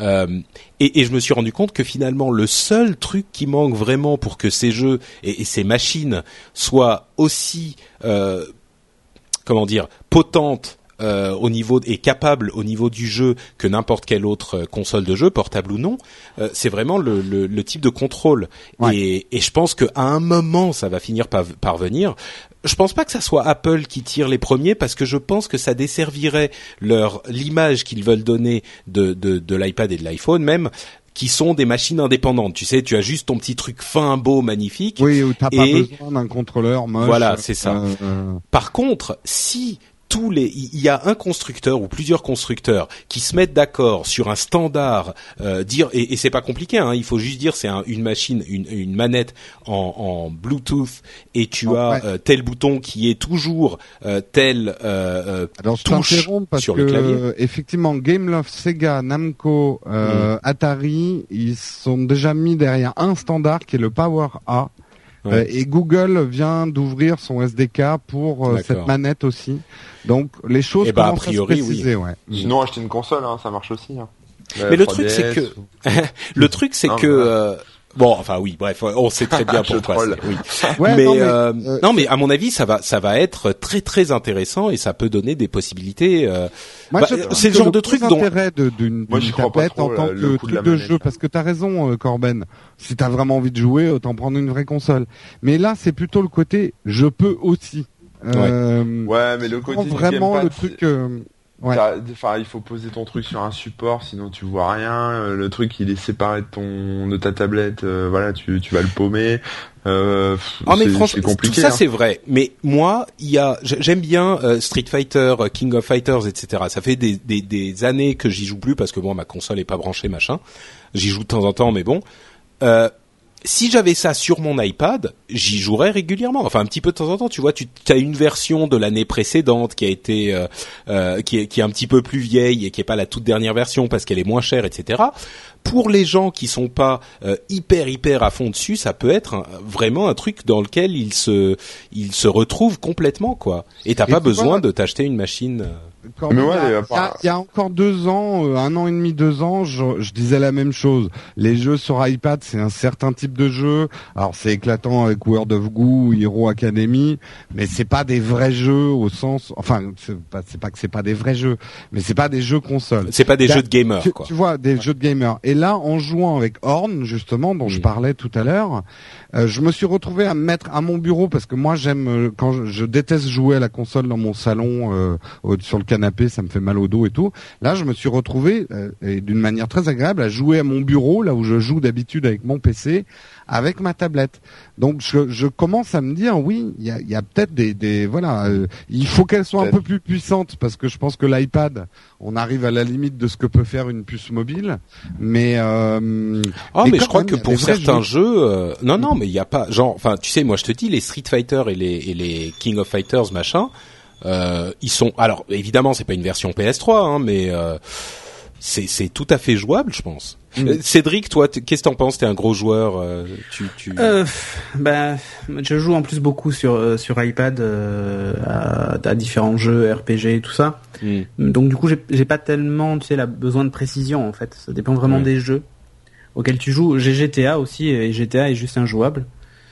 Euh, et, et, je me suis rendu compte que finalement, le seul truc qui manque vraiment pour que ces jeux et, et ces machines soient aussi euh, comment dire potentes euh, au niveau et capable au niveau du jeu que n'importe quelle autre euh, console de jeu, portable ou non, euh, c'est vraiment le, le, le, type de contrôle. Et, et, je pense qu'à un moment, ça va finir par, par venir. Je pense pas que ça soit Apple qui tire les premiers parce que je pense que ça desservirait leur l'image qu'ils veulent donner de, de, de l'iPad et de l'iPhone même qui sont des machines indépendantes. Tu sais, tu as juste ton petit truc fin, beau, magnifique. Oui, où t'as pas besoin d'un contrôleur moche. Voilà, c'est ça. Euh, Par contre, si tous les, il y a un constructeur ou plusieurs constructeurs qui se mettent d'accord sur un standard, euh, dire et, et c'est pas compliqué, hein, il faut juste dire c'est un, une machine, une, une manette en, en, Bluetooth et tu oh, as ouais. euh, tel bouton qui est toujours euh, tel euh, Alors, touche parce sur que, le clavier. Effectivement, Gameloft, Sega, Namco, mm. Atari, ils sont déjà mis derrière un standard qui est le Power A. Ouais. et Google vient d'ouvrir son SDK pour euh, cette manette aussi. Donc les choses et bah, commencent a priori, à se préciser. oui. Ouais. Sinon, acheter une console, hein, ça marche aussi. Hein. Mais le truc, c'est que le truc, c'est que euh, Bon, enfin oui, bref, on sait très bien pourquoi. oui. Ouais, mais, non, mais, euh, euh, non, mais à mon avis, ça va, ça va être très très intéressant et ça peut donner des possibilités. Euh, bah, c'est le genre de truc dont l'intérêt d'une tablette en tant euh, que de truc de jeu, parce que t'as raison, euh, Corben. Si t'as vraiment envie de jouer, autant prendre une vraie console. Mais là, c'est plutôt le côté je peux aussi. Euh, Ouais, mais le côté vraiment le truc. Ouais. Enfin, il faut poser ton truc sur un support, sinon tu vois rien. Euh, Le truc, il est séparé de ton, de ta tablette. euh, voilà, tu, tu vas le paumer. Euh, Ah mais franchement, tout ça hein. c'est vrai. Mais moi, il y a, j'aime bien euh, Street Fighter, King of Fighters, etc. Ça fait des, des, des années que j'y joue plus parce que bon, ma console est pas branchée, machin. J'y joue de temps en temps, mais bon. Euh, si j'avais ça sur mon iPad, j'y jouerais régulièrement. Enfin, un petit peu de temps en temps. Tu vois, tu as une version de l'année précédente qui a été, euh, euh, qui, est, qui est un petit peu plus vieille et qui est pas la toute dernière version parce qu'elle est moins chère, etc. Pour les gens qui sont pas euh, hyper hyper à fond dessus, ça peut être un- vraiment un truc dans lequel ils se, ils se retrouvent complètement quoi. Et t'as pas besoin de t'acheter une machine. Corben, Mais ouais, il, y a, il y a- il y a encore deux ans, euh, un an et demi, deux ans, je, je disais la même chose. Les jeux sur iPad, c'est un certain type de jeu. Alors c'est éclatant avec World of Goo, Hero Academy, mais c'est pas des vrais jeux au sens. Enfin, c'est pas, c'est pas que c'est pas des vrais jeux, mais c'est pas des jeux consoles. C'est pas des Là, jeux de gamers tu, quoi. tu vois, des jeux de gamers. Et là, en jouant avec Horn, justement, dont je parlais tout à l'heure, euh, je me suis retrouvé à me mettre à mon bureau parce que moi, j'aime euh, quand je, je déteste jouer à la console dans mon salon, euh, au- sur le canapé, ça me fait mal au dos et tout. Là, je me suis retrouvé euh, et d'une manière très agréable à jouer à mon bureau, là où je joue d'habitude avec mon PC, avec ma tablette. Donc, je, je commence à me dire, oui, il y a, y a peut-être des, des, voilà, euh, il faut qu'elle soit un peu plus puissante parce que je pense que l'iPad, on arrive à la limite de ce que peut faire une puce mobile, mais euh, Ah mais je crois même, que pour certains jeux. jeux, euh, non non mais il y a pas genre enfin tu sais moi je te dis les Street Fighter et les et les King of Fighters machin, euh, ils sont alors évidemment c'est pas une version PS3 hein, mais euh, c'est c'est tout à fait jouable je pense. Mm. Euh, Cédric toi qu'est-ce que t'en penses? T'es un gros joueur euh, tu tu Euh, bah, je joue en plus beaucoup sur euh, sur iPad euh, à, à différents jeux RPG et tout ça. Hmm. Donc du coup, j'ai pas tellement, tu sais, la besoin de précision en fait. Ça dépend vraiment des jeux auxquels tu joues. J'ai GTA aussi et GTA est juste injouable.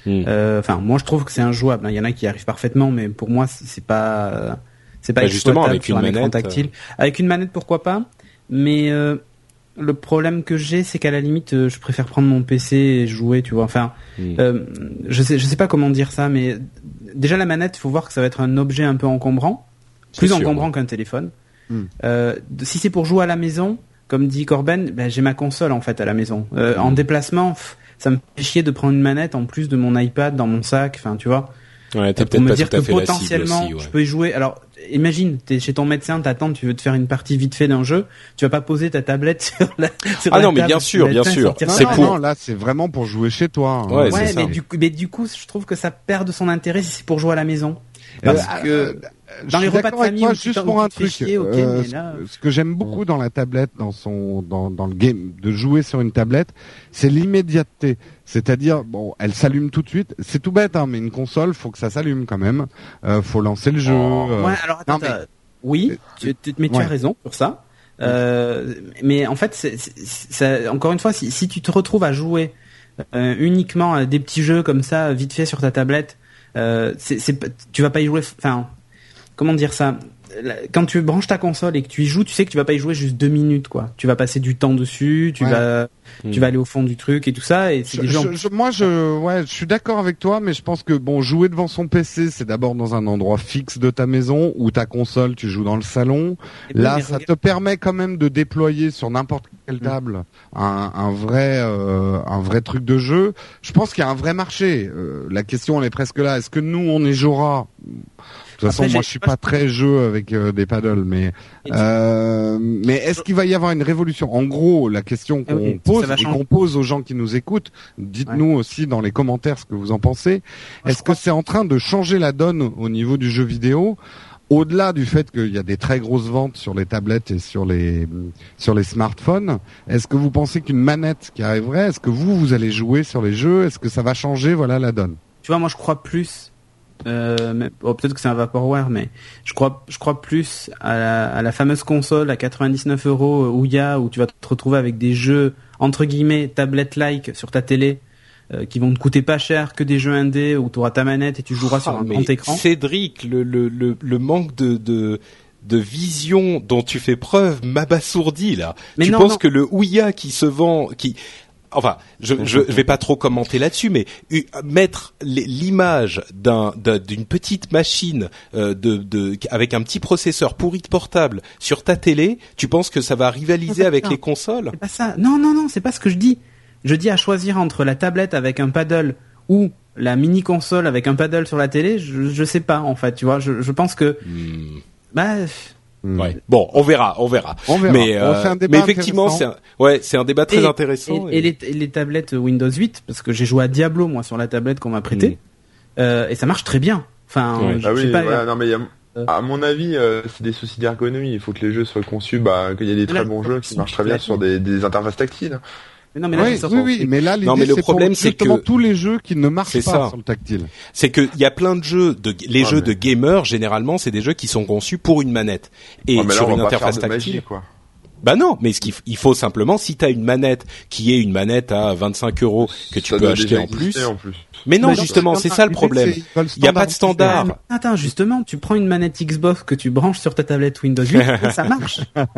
Hmm. Euh, Enfin, moi je trouve que c'est injouable. Il y en a qui arrivent parfaitement, mais pour moi c'est pas euh, c'est pas Bah, justement, avec une un manette, euh. tactile. Avec une manette, pourquoi pas Mais euh, le problème que j'ai, c'est qu'à la limite, euh, je préfère prendre mon PC et jouer, tu vois. Enfin, euh, je sais, je sais pas comment dire ça, mais déjà la manette, il faut voir que ça va être un objet un peu encombrant, plus sûr, encombrant ouais. qu'un téléphone. Hmm. Euh, si c'est pour jouer à la maison, comme dit Corben, ben, j'ai ma console en fait à la maison. Euh, En déplacement, pff, ça me fait chier de prendre une manette en plus de mon iPad dans mon sac. Enfin, tu vois. Ouais, peut-être me pas dire tout à que fait la cible potentiellement, aussi, ouais. je peux y jouer. Alors, imagine, t'es chez ton médecin, t'attends, tu veux te faire une partie vite fait d'un jeu, tu vas pas poser ta tablette sur la. Sur Ah la non, mais bien sûr, bien sûr. C'est pour- non, là, c'est vraiment pour jouer chez toi. hein. Ouais, ça. mais du coup, mais du coup, je trouve que ça perd de son intérêt si c'est pour jouer à la maison. Parce Euh, que euh, dans les repas de famille toi, juste pour un truc. chier, euh, mais ce- là- ce que j'aime beaucoup dans la tablette, dans son, dans, dans le game, de jouer sur une tablette, c'est l'immédiateté. C'est-à-dire, bon, elle s'allume tout de suite. C'est tout bête, hein, mais une console, faut que ça s'allume quand même. Euh, faut lancer le jeu. Oh. euh, Ouais, alors attends, non, mais- attends. oui, tu, tu- mais tu Ouais. as raison sur ça. Euh, mais en fait, c'est, c'est- ça- encore une fois, si, si tu te retrouves à jouer euh, uniquement à des petits jeux comme ça, vite fait sur ta tablette, euh, c'est, c'est, tu vas pas y jouer. Enfin, comment dire ça Quand tu branches ta console et que tu y joues, tu sais que tu vas pas y jouer juste deux minutes, quoi. Tu vas passer du temps dessus, tu Ouais. vas, Hmm. tu vas aller au fond du truc et tout ça. Et c'est Je- des gens. je- je- moi, je, ouais, je suis d'accord avec toi, mais je pense que bon, jouer devant son PC, c'est d'abord dans un endroit fixe de ta maison ou ta console, tu joues dans le salon. Là, ça te permet quand même de déployer sur n'importe quelle table un, un vrai, euh, un vrai truc de jeu. Je pense qu'il y a un vrai marché. Euh, la question, elle est presque là. Est-ce que nous, on est Jora De toute façon, moi, je suis pas très jeu avec euh, des paddles, mais euh, mais est-ce qu'il va y avoir une révolution? En gros, la question Ah qu'on oui, pose et qu'on pose aux gens qui nous écoutent, dites-nous aussi dans les commentaires ce que vous en pensez. Est-ce que c'est en train de changer la donne au niveau du jeu vidéo au-delà du fait qu'il y a des très grosses ventes sur les tablettes et sur les sur les smartphones, est-ce que vous pensez qu'une manette qui arriverait, est-ce que vous vous allez jouer sur les jeux, est-ce que ça va changer voilà la donne? Tu vois, moi je crois plus. Euh, oh, peut-être que c'est un vaporware, mais je crois, je crois plus à la, à la fameuse console à 99 euros euh, Ouya où tu vas te retrouver avec des jeux entre guillemets tablette-like sur ta télé euh, qui vont te coûter pas cher que des jeux indés où tu auras ta manette et tu joueras sur Ah, un grand écran. Cédric, le, le, le, le manque de, de, de vision dont tu fais preuve m'abasourdit là. Mais tu non, penses non. que le Ouya qui se vend, qui Enfin, je, je, je vais pas trop commenter là-dessus, mais mettre l'image d'un d'un- d'une petite machine euh, de, de avec un petit processeur pourri de portable sur ta télé, tu penses que ça va rivaliser avec non. les consoles? C'est pas ça. Non, non, non, c'est pas ce que je dis. Je dis à choisir entre la tablette avec un paddle ou la mini console avec un paddle sur la télé. Je, je sais pas en fait. Tu vois, je, je pense que Hmm, bah Ouais. Bon, on verra, on verra. On verra. Mais, On euh, fait un débat mais effectivement, c'est un, ouais, c'est un débat très Et- intéressant. Et, et les, et les tablettes Windows 8, parce que j'ai joué à Diablo moi sur la tablette qu'on m'a prêtée, Mm. euh, et ça marche très bien. Enfin, Ouais. je, Ah je oui, sais pas. voilà, non mais il y a- à mon avis, euh, c'est des soucis d'ergonomie. Il faut que les jeux soient conçus, bah, qu'il y ait des très Là, bons jeux qui marchent très bien sur des, des interfaces tactiles. Mais non, mais là, oui, sorti- oui, oui, mais là, l'idée, Non, mais le c'est pour problème, c'est justement que- tous les jeux qui ne marchent C'est pas ça. sur le tactile. C'est que il y a plein de jeux de les Ouais, jeux mais- de gamers généralement c'est des jeux qui sont conçus pour une manette et Ouais, là, sur une interface tactile. magie, quoi. Bah non, mais ce qu'il f- il faut simplement si tu as une manette qui est une manette à 25 euros que tu Ça peux acheter en plus. exister, en plus. Mais non, Mais justement, c'est ça le problème. Il n'y a pas de standard. Ah, attends, justement, tu prends une manette Xbox que tu branches sur ta tablette Windows 8, et ça marche. Ah Oui,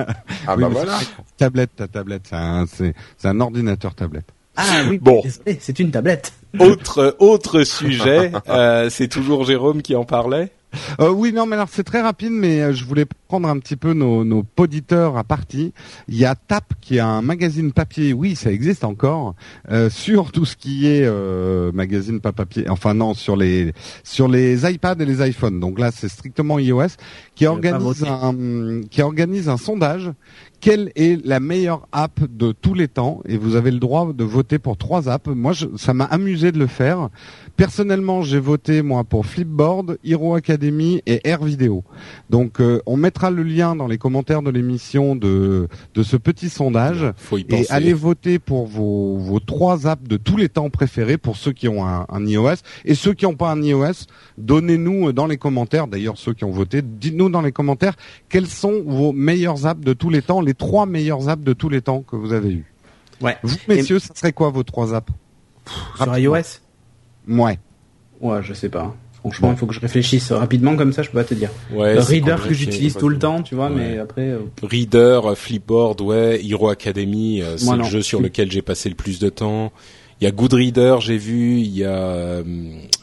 bah mais voilà. c'est- Tablette, ta tablette, c'est un, ordinateur tablette. Ah oui, Bon. désolé, c'est une tablette. Autre autre sujet, euh, c'est toujours Jérôme qui en parlait. Euh, oui, non, mais alors c'est très rapide, mais euh, je voulais prendre un petit peu nos, nos poditeurs à partie. Il y a TAP qui est un magazine papier, oui, ça existe encore, euh, sur tout ce qui est euh, magazine pas papier, enfin non, sur les sur les iPads et les iPhones. Donc là, c'est strictement iOS qui organise un qui organise un sondage. Quelle est la meilleure app de tous les temps? Et vous avez le droit de voter pour trois apps. Moi, je, ça m'a amusé de le faire. Personnellement, j'ai voté moi pour Flipboard, Hero Academy et Air Video. Donc, euh, on mettra le lien dans les commentaires de l'émission de de ce petit sondage. Faut y Et allez voter pour vos, vos trois apps de tous les temps préférés pour ceux qui ont un, un iOS et ceux qui n'ont pas un iOS. Donnez-nous euh, dans les commentaires, d'ailleurs ceux qui ont voté, dites-nous dans les commentaires quelles sont vos meilleures apps de tous les temps, les trois meilleures apps de tous les temps que vous avez eues. Ouais. Vous, messieurs, ça serait quoi vos trois apps? Sur Rapidement. iOS? Ouais. Ouais, je sais pas. Franchement, il faut que je réfléchisse rapidement comme ça, je peux pas te dire. Ouais, Reader que j'utilise tout le temps, tu vois, Ouais. mais après. euh, Reader, euh, Flipboard, ouais, Hero Academy, euh, c'est le non. jeu sur lequel j'ai passé le plus de temps. Il y a Goodreader, j'ai vu, il y a euh,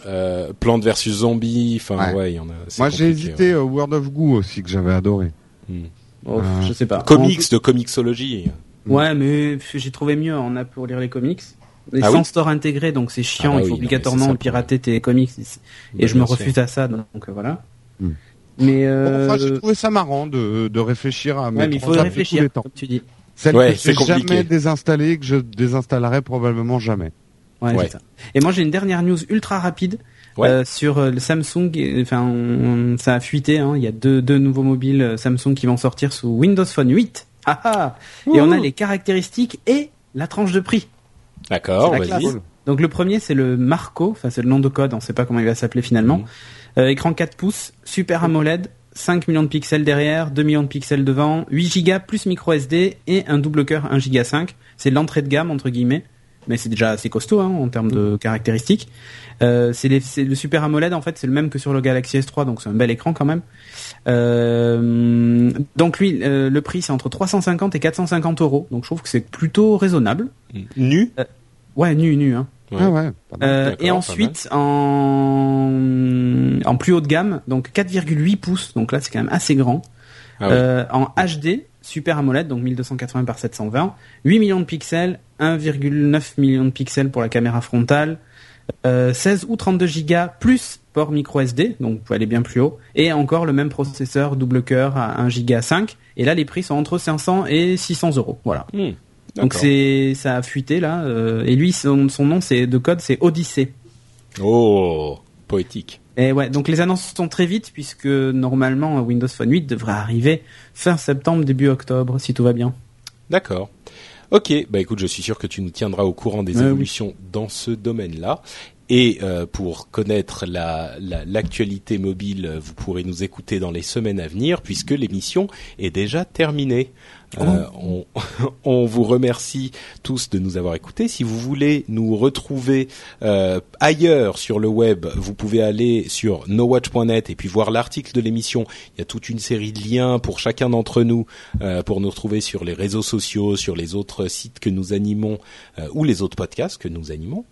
euh, Plante versus Zombie, enfin Ouais. ouais, il y en a. Moi j'ai hésité euh, Word of Goo aussi que j'avais adoré. Hmm. oh, Euh, je sais pas. Comics de Comixology. Ouais, mais j'ai trouvé mieux en app pour lire les comics. Et Ah sans oui store intégré, donc c'est chiant, Ah bah il faut obligatoirement pirater tes comics. Et, Bah, je me refuse à ça, donc euh, voilà. Hmm. Mais, Bon, euh, enfin, j'ai trouvé ça marrant de, de réfléchir à ouais, mais il faut réfléchir, les temps. comme tu dis. Celles Ouais, que j'ai jamais désinstallées et que je désinstallerai probablement jamais. Ouais, ça. Et moi j'ai une dernière news ultra rapide. Ouais. Euh, sur euh, le Samsung, enfin, on- ça a fuité. Hein, il y a deux, deux nouveaux mobiles Samsung qui vont sortir sous Windows Phone 8. Ah ah Et on a les caractéristiques et la tranche de prix. D'accord, vas-y. Donc le premier c'est le Marco, enfin c'est le nom de code, on sait pas comment il va s'appeler finalement. Mhm. Euh, écran 4 pouces, Super AMOLED, 5 millions de pixels derrière, 2 millions de pixels devant, 8 Go plus micro SD et un double cœur 1 Go 5. C'est l'entrée de gamme entre guillemets, mais c'est déjà assez costaud hein, en termes de caractéristiques. Euh, c'est le Super AMOLED en fait, c'est le même que sur le Galaxy S3, donc c'est un bel écran quand même. Euh, donc lui, euh, le prix c'est entre 350 et 450 euros, donc je trouve que c'est plutôt raisonnable. Nu Ouais, nu nu hein. Ouais. Ah ouais. pas mal. Euh, et pas ensuite, en, en plus haut de gamme, donc 4,8 pouces, donc là c'est quand même assez grand. Ah oui. Euh, en HD, Super AMOLED, donc 1280 par 720, 8 millions de pixels, 1,9 million de pixels pour la caméra frontale, euh, 16 ou 32 gigas plus port micro SD, donc vous pouvez aller bien plus haut, et encore le même processeur double cœur à 1 giga 5. Et là les prix sont entre 500 et 600 euros. Voilà. Hmm. Donc c'est ça a fuité là. euh, et lui son, son nom c'est de code c'est Odyssey. Oh, poétique. Et ouais, donc les annonces sont très vite puisque normalement Windows Phone 8 devrait arriver fin septembre début octobre si tout va bien. D'accord. Ok, bah écoute, je suis sûr que tu nous tiendras au courant des oui. évolutions dans ce domaine-là. Et euh, pour connaître la- la- l'actualité mobile, euh, vous pourrez nous écouter dans les semaines à venir, puisque l'émission est déjà terminée. Euh, on, on vous remercie tous de nous avoir écoutés. Si vous voulez nous retrouver euh, ailleurs sur le web, vous pouvez aller sur nowatch.net et puis voir l'article de l'émission. Il y a toute une série de liens pour chacun d'entre nous euh, pour nous retrouver sur les réseaux sociaux, sur les autres sites que nous animons euh, ou les autres podcasts que nous animons.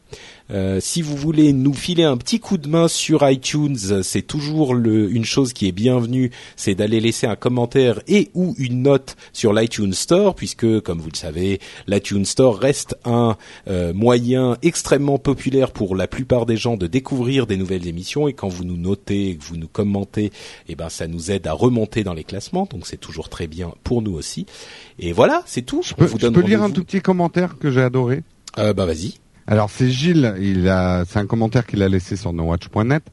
Euh, si vous voulez nous filer un petit coup de main sur iTunes, c'est toujours le, une chose qui est bienvenue, c'est d'aller laisser un commentaire et ou une note sur l'iTunes Store, puisque comme vous le savez, l'iTunes Store reste un euh, moyen extrêmement populaire pour la plupart des gens de découvrir des nouvelles émissions. Et quand vous nous notez, que vous nous commentez, eh ben ça nous aide à remonter dans les classements, donc c'est toujours très bien pour nous aussi. Et voilà, c'est tout. Je peux, je peux lire un tout petit commentaire que j'ai adoré? Euh, bah vas-y. Alors c'est Gilles, il a, c'est un commentaire qu'il a laissé sur nowatch.net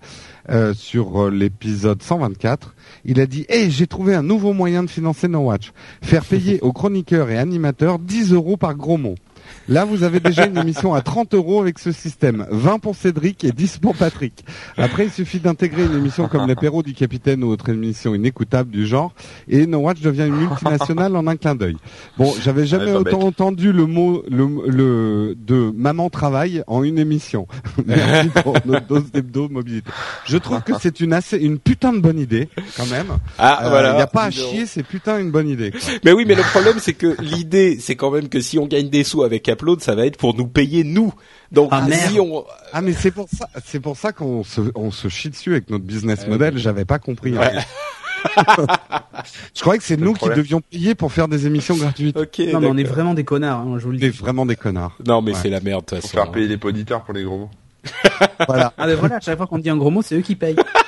euh, sur euh, l'épisode 124. Il a dit "Eh, j'ai trouvé un nouveau moyen de financer Nowatch. Faire payer aux chroniqueurs et animateurs 10 euros par gros mot. Là, vous avez déjà une émission à 30 euros avec ce système. 20 pour Cédric et 10 pour Patrick. Après, il suffit d'intégrer une émission comme l'apéro du capitaine ou autre émission inécoutable du genre, et No Watch devient une multinationale en un clin d'œil. Bon, j'avais jamais Ouais, autant bête. entendu le mot le, le de maman travaille en une émission. Merci pour notre dose d'hebdo mobilité. Je trouve que c'est une assez une putain de bonne idée quand même. Ah Il voilà. n'y a pas à 10 euros. chier, c'est putain une bonne idée. quoi. Mais oui, mais le problème c'est que l'idée, c'est quand même que si on gagne des sous avec Upload, ça va être pour nous payer nous. Donc Ah, si on, Ah mais c'est pour ça, c'est pour ça qu'on se on se chie dessus avec notre business Euh, model. J'avais pas compris. Ouais. Je croyais que c'est nous qui devions payer pour faire des émissions gratuites. ok. Non mais on est vraiment des connards, hein, je vous le On est dis. vraiment des connards. Non, mais Ouais. c'est la merde de toute Pour façon. faire payer les auditeurs pour les gros mots. Voilà. Ah ben voilà, à chaque fois qu'on dit un gros mot, c'est eux qui payent.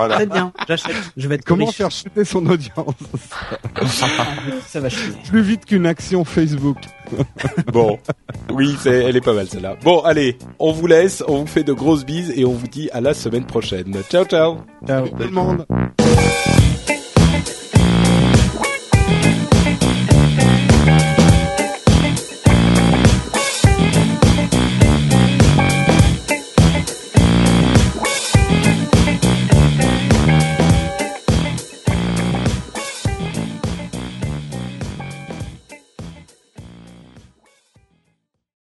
Voilà. Très bien, j'achète. Je vais être Comment riche. faire chuter son audience Ça va chier. plus vite qu'une action Facebook Bon, oui, c'est, elle est pas mal celle-là. Bon, allez, on vous laisse, on vous fait de grosses bises et on vous dit à la semaine prochaine. Ciao, ciao. Ciao. Tout le monde.